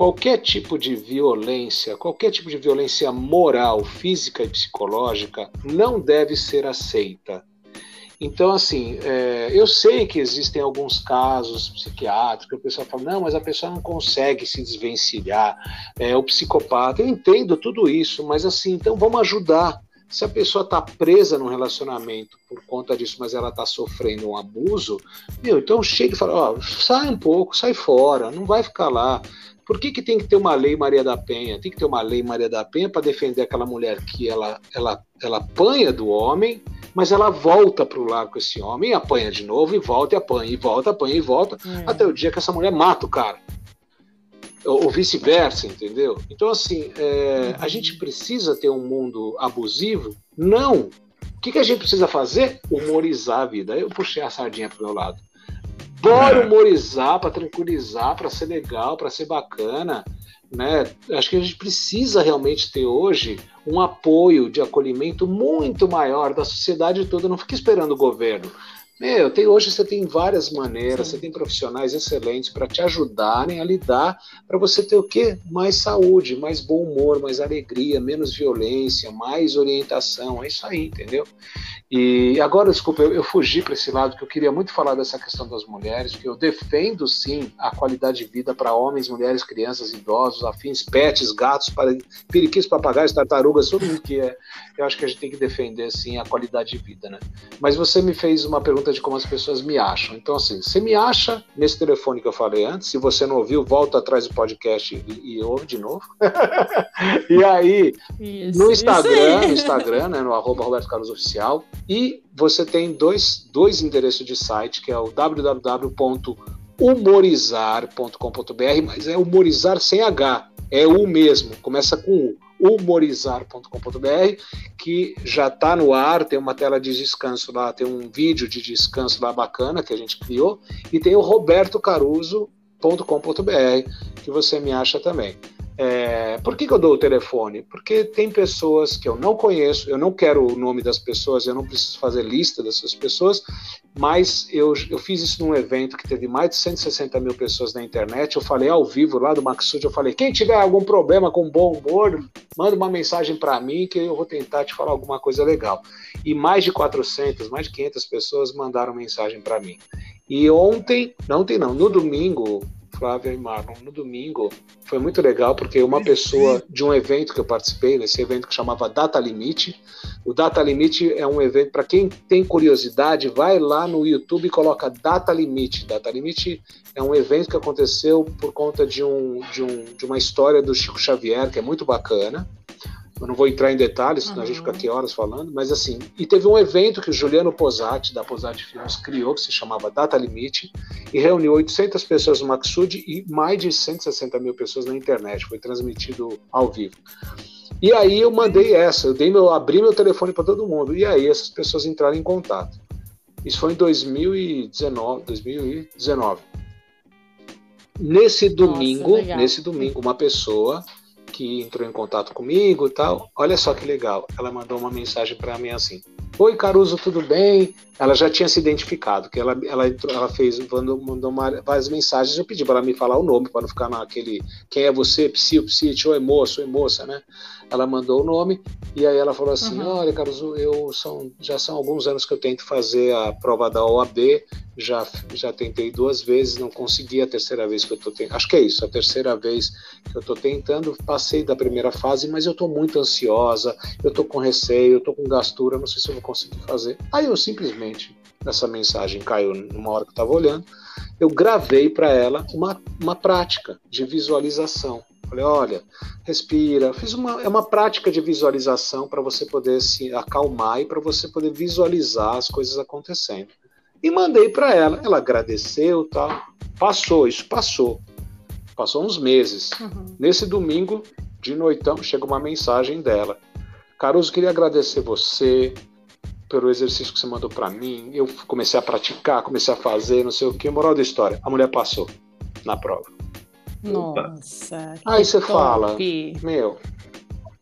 qualquer tipo de violência, qualquer tipo de violência moral, física e psicológica não deve ser aceita. Então, assim, é, eu sei que existem alguns casos psiquiátricos o pessoal fala, não, mas a pessoa não consegue se desvencilhar, é o psicopata. Eu entendo tudo isso, mas assim, então vamos ajudar. Se a pessoa está presa num relacionamento por conta disso, mas ela está sofrendo um abuso, meu, então chega e fala, ó, sai um pouco, sai fora, não vai ficar lá. Por que, que tem que ter uma lei Maria da Penha? Tem que ter uma lei Maria da Penha para defender aquela mulher que ela, ela, ela apanha do homem, mas ela volta para o lar com esse homem, apanha de novo, e volta e apanha, e volta, apanha e volta, Hum. até o dia que essa mulher mata o cara. Ou, ou vice-versa, entendeu? Então, assim, é, a gente precisa ter um mundo abusivo? Não. O que, que a gente precisa fazer? Humorizar a vida. Eu puxei a sardinha pro meu lado. Bora humorizar para tranquilizar, para ser legal, para ser bacana, né? Acho que a gente precisa realmente ter hoje um apoio de acolhimento muito maior da sociedade toda. Não fique esperando o governo. Meu, tem, hoje você tem várias maneiras, Sim. você tem profissionais excelentes para te ajudarem a lidar, para você ter o quê? Mais saúde, mais bom humor, mais alegria, menos violência, mais orientação. É isso aí, entendeu? E agora, desculpa, eu, eu fugi para esse lado, que eu queria muito falar dessa questão das mulheres, que eu defendo sim a qualidade de vida para homens, mulheres, crianças, idosos, afins, pets, gatos, para- periquitos, papagaios, tartarugas, mundo que é. Eu acho que a gente tem que defender sim a qualidade de vida, né? Mas você me fez uma pergunta de como as pessoas me acham. Então, assim, você me acha nesse telefone que eu falei antes. Se você não ouviu, volta atrás do podcast e, e ouve de novo. e aí, Isso, no Instagram, aí. no Instagram, né, no arroba Roberto Carlos Oficial. E você tem dois, dois endereços de site, que é o www.humorizar.com.br, mas é humorizar sem H, é o mesmo, começa com U. humorizar.com.br, que já está no ar, tem uma tela de descanso lá, tem um vídeo de descanso lá bacana que a gente criou, e tem o robertocaruso.com.br, que você me acha também. É, por que, que eu dou o telefone? Porque tem pessoas que eu não conheço, eu não quero o nome das pessoas, eu não preciso fazer lista dessas pessoas, mas eu, eu fiz isso num evento que teve mais de 160 mil pessoas na internet. Eu falei ao vivo lá do Maxud, eu falei: quem tiver algum problema com bom humor, manda uma mensagem para mim que eu vou tentar te falar alguma coisa legal. E mais de 400, mais de 500 pessoas mandaram mensagem para mim. E ontem, não ontem não, no domingo, Flávia e Marlon. No domingo foi muito legal porque uma pessoa de um evento que eu participei, nesse evento que chamava Data Limite. O Data Limite é um evento para quem tem curiosidade, vai lá no YouTube e coloca Data Limite. Data Limite é um evento que aconteceu por conta de, um, de, um, de uma história do Chico Xavier, que é muito bacana. Eu não vou entrar em detalhes, senão uhum. a gente fica aqui horas falando, mas assim, e teve um evento que o Juliano Posati, da Posati Filmes, criou, que se chamava Data Limite, e reuniu 800 pessoas no Maxud e mais de 160 mil pessoas na internet, foi transmitido ao vivo. E aí eu mandei essa, eu dei meu, abri meu telefone para todo mundo, e aí essas pessoas entraram em contato. Isso foi em 2019, 2019. Nesse domingo, Nossa, nesse domingo, uma pessoa que entrou em contato comigo e tal. Olha só que legal. Ela mandou uma mensagem para mim assim: Oi, Caruso, tudo bem? Ela já tinha se identificado, que ela, ela, ela fez, mandou, mandou uma, várias mensagens. Eu pedi para ela me falar o nome, para não ficar naquele quem é você, psi, psi, ou é moço, é moça, né? Ela mandou o nome e aí ela falou assim: uhum. Olha, Caruso, eu são, já são alguns anos que eu tento fazer a prova da OAB, já, já tentei duas vezes, não consegui a terceira vez que eu estou tentando. Acho que é isso, a terceira vez que eu estou tentando. Passei da primeira fase, mas eu estou muito ansiosa, eu estou com receio, eu estou com gastura, não sei se eu vou conseguir fazer. Aí eu simplesmente, essa mensagem caiu numa hora que eu estava olhando, eu gravei para ela uma, uma prática de visualização. Falei, olha, respira. Fiz uma, é uma prática de visualização para você poder se acalmar e para você poder visualizar as coisas acontecendo e mandei para ela. Ela agradeceu, tal. Passou, isso passou. Passou uns meses. Uhum. Nesse domingo, de noitão, chega uma mensagem dela. Caruso, queria agradecer você pelo exercício que você mandou para mim. Eu comecei a praticar, comecei a fazer, não sei o que. Moral da história: a mulher passou na prova. Nossa. Aí você top. fala, meu,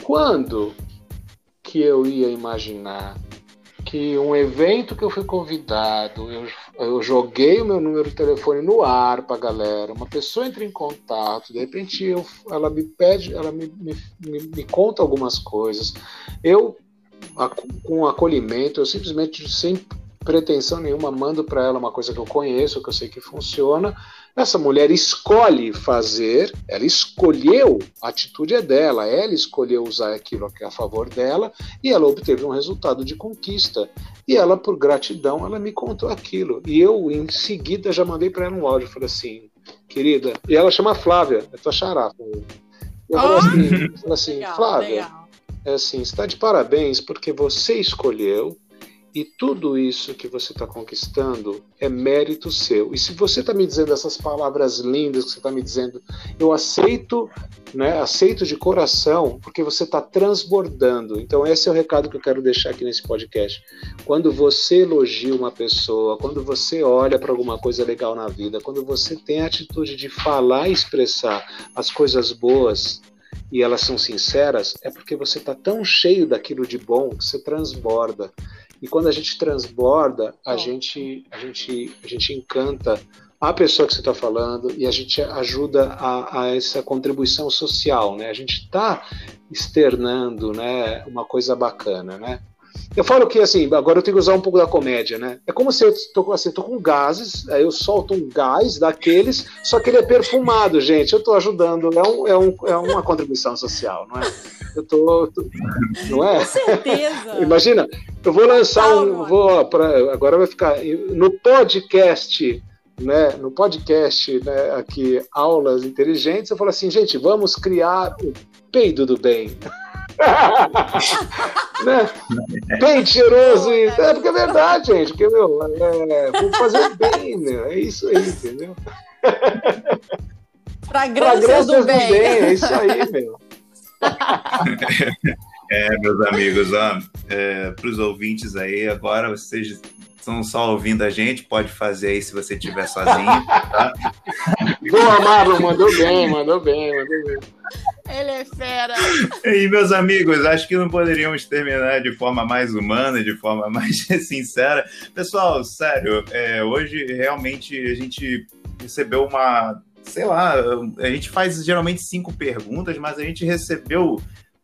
quando que eu ia imaginar que um evento que eu fui convidado, eu, eu joguei o meu número de telefone no ar para a galera, uma pessoa entra em contato, de repente eu, ela me pede, ela me, me, me, me conta algumas coisas. Eu, a, com acolhimento, eu simplesmente, sem pretensão nenhuma, mando para ela uma coisa que eu conheço, que eu sei que funciona, essa mulher escolhe fazer, ela escolheu, a atitude é dela, ela escolheu usar aquilo a favor dela e ela obteve um resultado de conquista. E ela, por gratidão, ela me contou aquilo. E eu, em seguida, já mandei para ela um áudio. Falei assim, querida, e ela chama Flávia, é tua xará. Eu falei assim, falei assim legal, Flávia, legal. é assim, está de parabéns porque você escolheu e tudo isso que você está conquistando é mérito seu. E se você está me dizendo essas palavras lindas que você está me dizendo, eu aceito, né? Aceito de coração, porque você está transbordando. Então esse é o recado que eu quero deixar aqui nesse podcast. Quando você elogia uma pessoa, quando você olha para alguma coisa legal na vida, quando você tem a atitude de falar e expressar as coisas boas e elas são sinceras, é porque você está tão cheio daquilo de bom que você transborda. E quando a gente transborda, a, gente, a, gente, a gente encanta a pessoa que você está falando e a gente ajuda a, a, essa contribuição social, né? A gente está externando, né, uma coisa bacana, né? Eu falo que assim, agora eu tenho que usar um pouco da comédia, né? É como se eu tô, assim, tô com gases, aí eu solto um gás daqueles, só que ele é perfumado, gente. Eu estou ajudando, é, um, é, um, é uma contribuição social, não é? Eu tô, tô não é? Com certeza. Imagina, eu vou lançar um, vou pra, agora vai ficar no podcast né, no podcast né, aqui, Aulas Inteligentes, eu falo assim, gente, vamos criar o peido do bem. Né? Bem cheiroso. E... É porque é verdade, gente. Porque, meu, é, vou fazer bem, meu. É isso aí, entendeu? Fragrâncias, Fragrâncias do, do bem. bem. É isso aí, meu. É, meus amigos, ó, é, para os ouvintes aí, agora vocês estão só ouvindo a gente, pode fazer aí se você estiver sozinho, tá? Boa, Marlon, mandou bem, mandou bem, mandou bem. Ele é fera. E, meus amigos, acho que não poderíamos terminar de forma mais humana, de forma mais sincera. Pessoal, sério, é, hoje realmente a gente recebeu uma sei lá, a gente faz geralmente cinco perguntas, mas a gente recebeu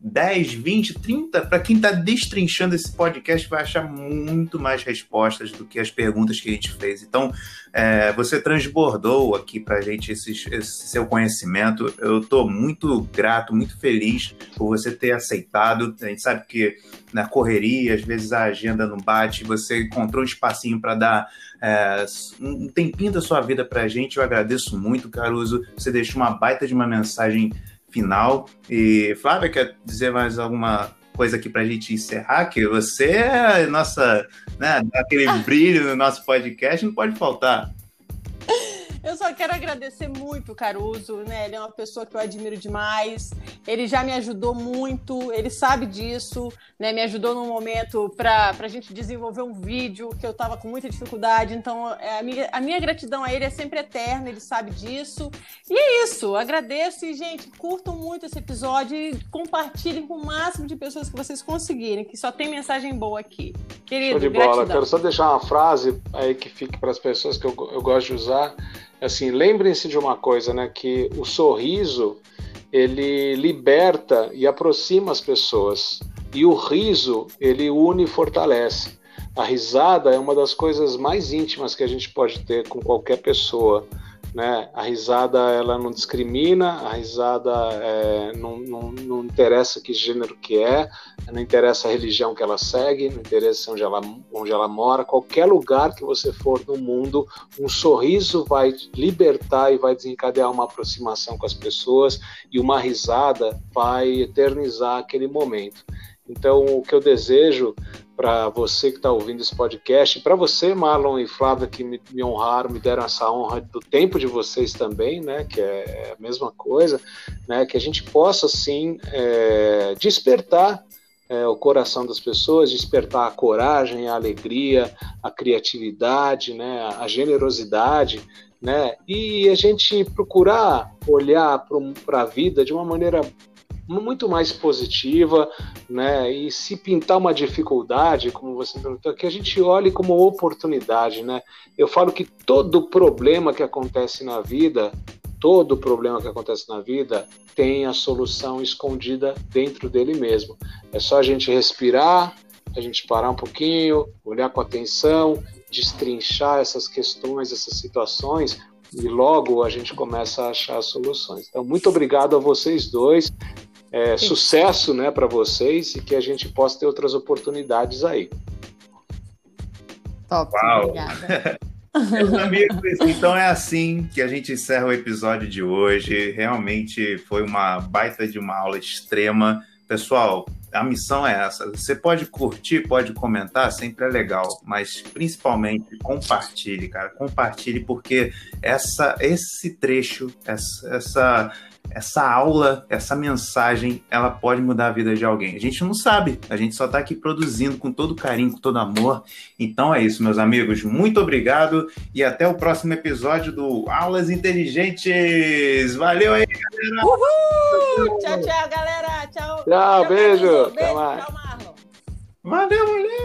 10, 20, 30, para quem está destrinchando esse podcast, vai achar muito mais respostas do que as perguntas que a gente fez. Então, é, você transbordou aqui para a gente esse, seu conhecimento. Eu estou muito grato, muito feliz por você ter aceitado. A gente sabe que na correria, às vezes a agenda não bate, você encontrou um espacinho para dar é, um tempinho da sua vida para a gente. Eu agradeço muito, Caruso. Você deixou uma baita de uma mensagem final. E Flávia, quer dizer mais alguma coisa aqui para a gente encerrar? Que você é nossa, né, aquele brilho no nosso podcast, não pode faltar. Eu só quero agradecer muito o Caruso, né? Ele é uma pessoa que eu admiro demais. Ele já me ajudou muito, ele sabe disso, né? Me ajudou num momento para a gente desenvolver um vídeo que eu estava com muita dificuldade. Então, é, a, minha, a minha gratidão a ele é sempre eterna, ele sabe disso. E é isso, agradeço e, gente, curtam muito esse episódio e compartilhem com o máximo de pessoas que vocês conseguirem, que só tem mensagem boa aqui. Querido, Show de gratidão. bola. Quero só deixar uma frase aí que fique para as pessoas que eu, eu gosto de usar assim, lembrem-se de uma coisa, né, que o sorriso ele liberta e aproxima as pessoas e o riso ele une e fortalece. A risada é uma das coisas mais íntimas que a gente pode ter com qualquer pessoa né? A risada ela não discrimina, a risada é, não, não, não, interessa que gênero que é, não interessa a religião que ela segue, não interessa onde ela, onde ela mora, qualquer lugar que você for no mundo, um sorriso vai libertar e vai desencadear uma aproximação com as pessoas e uma risada vai eternizar aquele momento. Então, o que eu desejo para você que está ouvindo esse podcast, para você, Marlon e Flávia, que me, me, honraram, me deram essa honra do tempo de vocês também, né, que é a mesma coisa, né, que a gente possa, sim, é, despertar é, o coração das pessoas, despertar a coragem, a alegria, a criatividade, né, a generosidade, né, e a gente procurar olhar para a vida de uma maneira muito mais positiva, né? E se pintar uma dificuldade, como você perguntou, que a gente olhe como oportunidade, né? Eu falo que todo problema que acontece na vida, todo problema que acontece na vida tem a solução escondida dentro dele mesmo. É só a gente respirar, a gente parar um pouquinho, olhar com atenção, destrinchar essas questões, essas situações, e logo a gente começa a achar soluções. Então, muito obrigado a vocês dois é, sucesso né, para vocês e que a gente possa ter outras oportunidades aí. Top, Uau. obrigada. Meus amigos, então é assim que a gente encerra o episódio de hoje. Realmente foi uma baita de uma aula extrema. Pessoal, a missão é essa. Você pode curtir, pode comentar, sempre é legal, mas principalmente compartilhe, cara. Compartilhe porque essa, esse trecho, essa, essa essa aula, essa mensagem, ela pode mudar a vida de alguém. A gente não sabe, a gente só está aqui produzindo com todo carinho, com todo amor. Então é isso, meus amigos. Muito obrigado e até o próximo episódio do Aulas Inteligentes. Valeu aí, galera! Uhul! Tchau, tchau, galera! Tchau! Tchau, beijo! Beijo, tchau, Marlon! Valeu, valeu!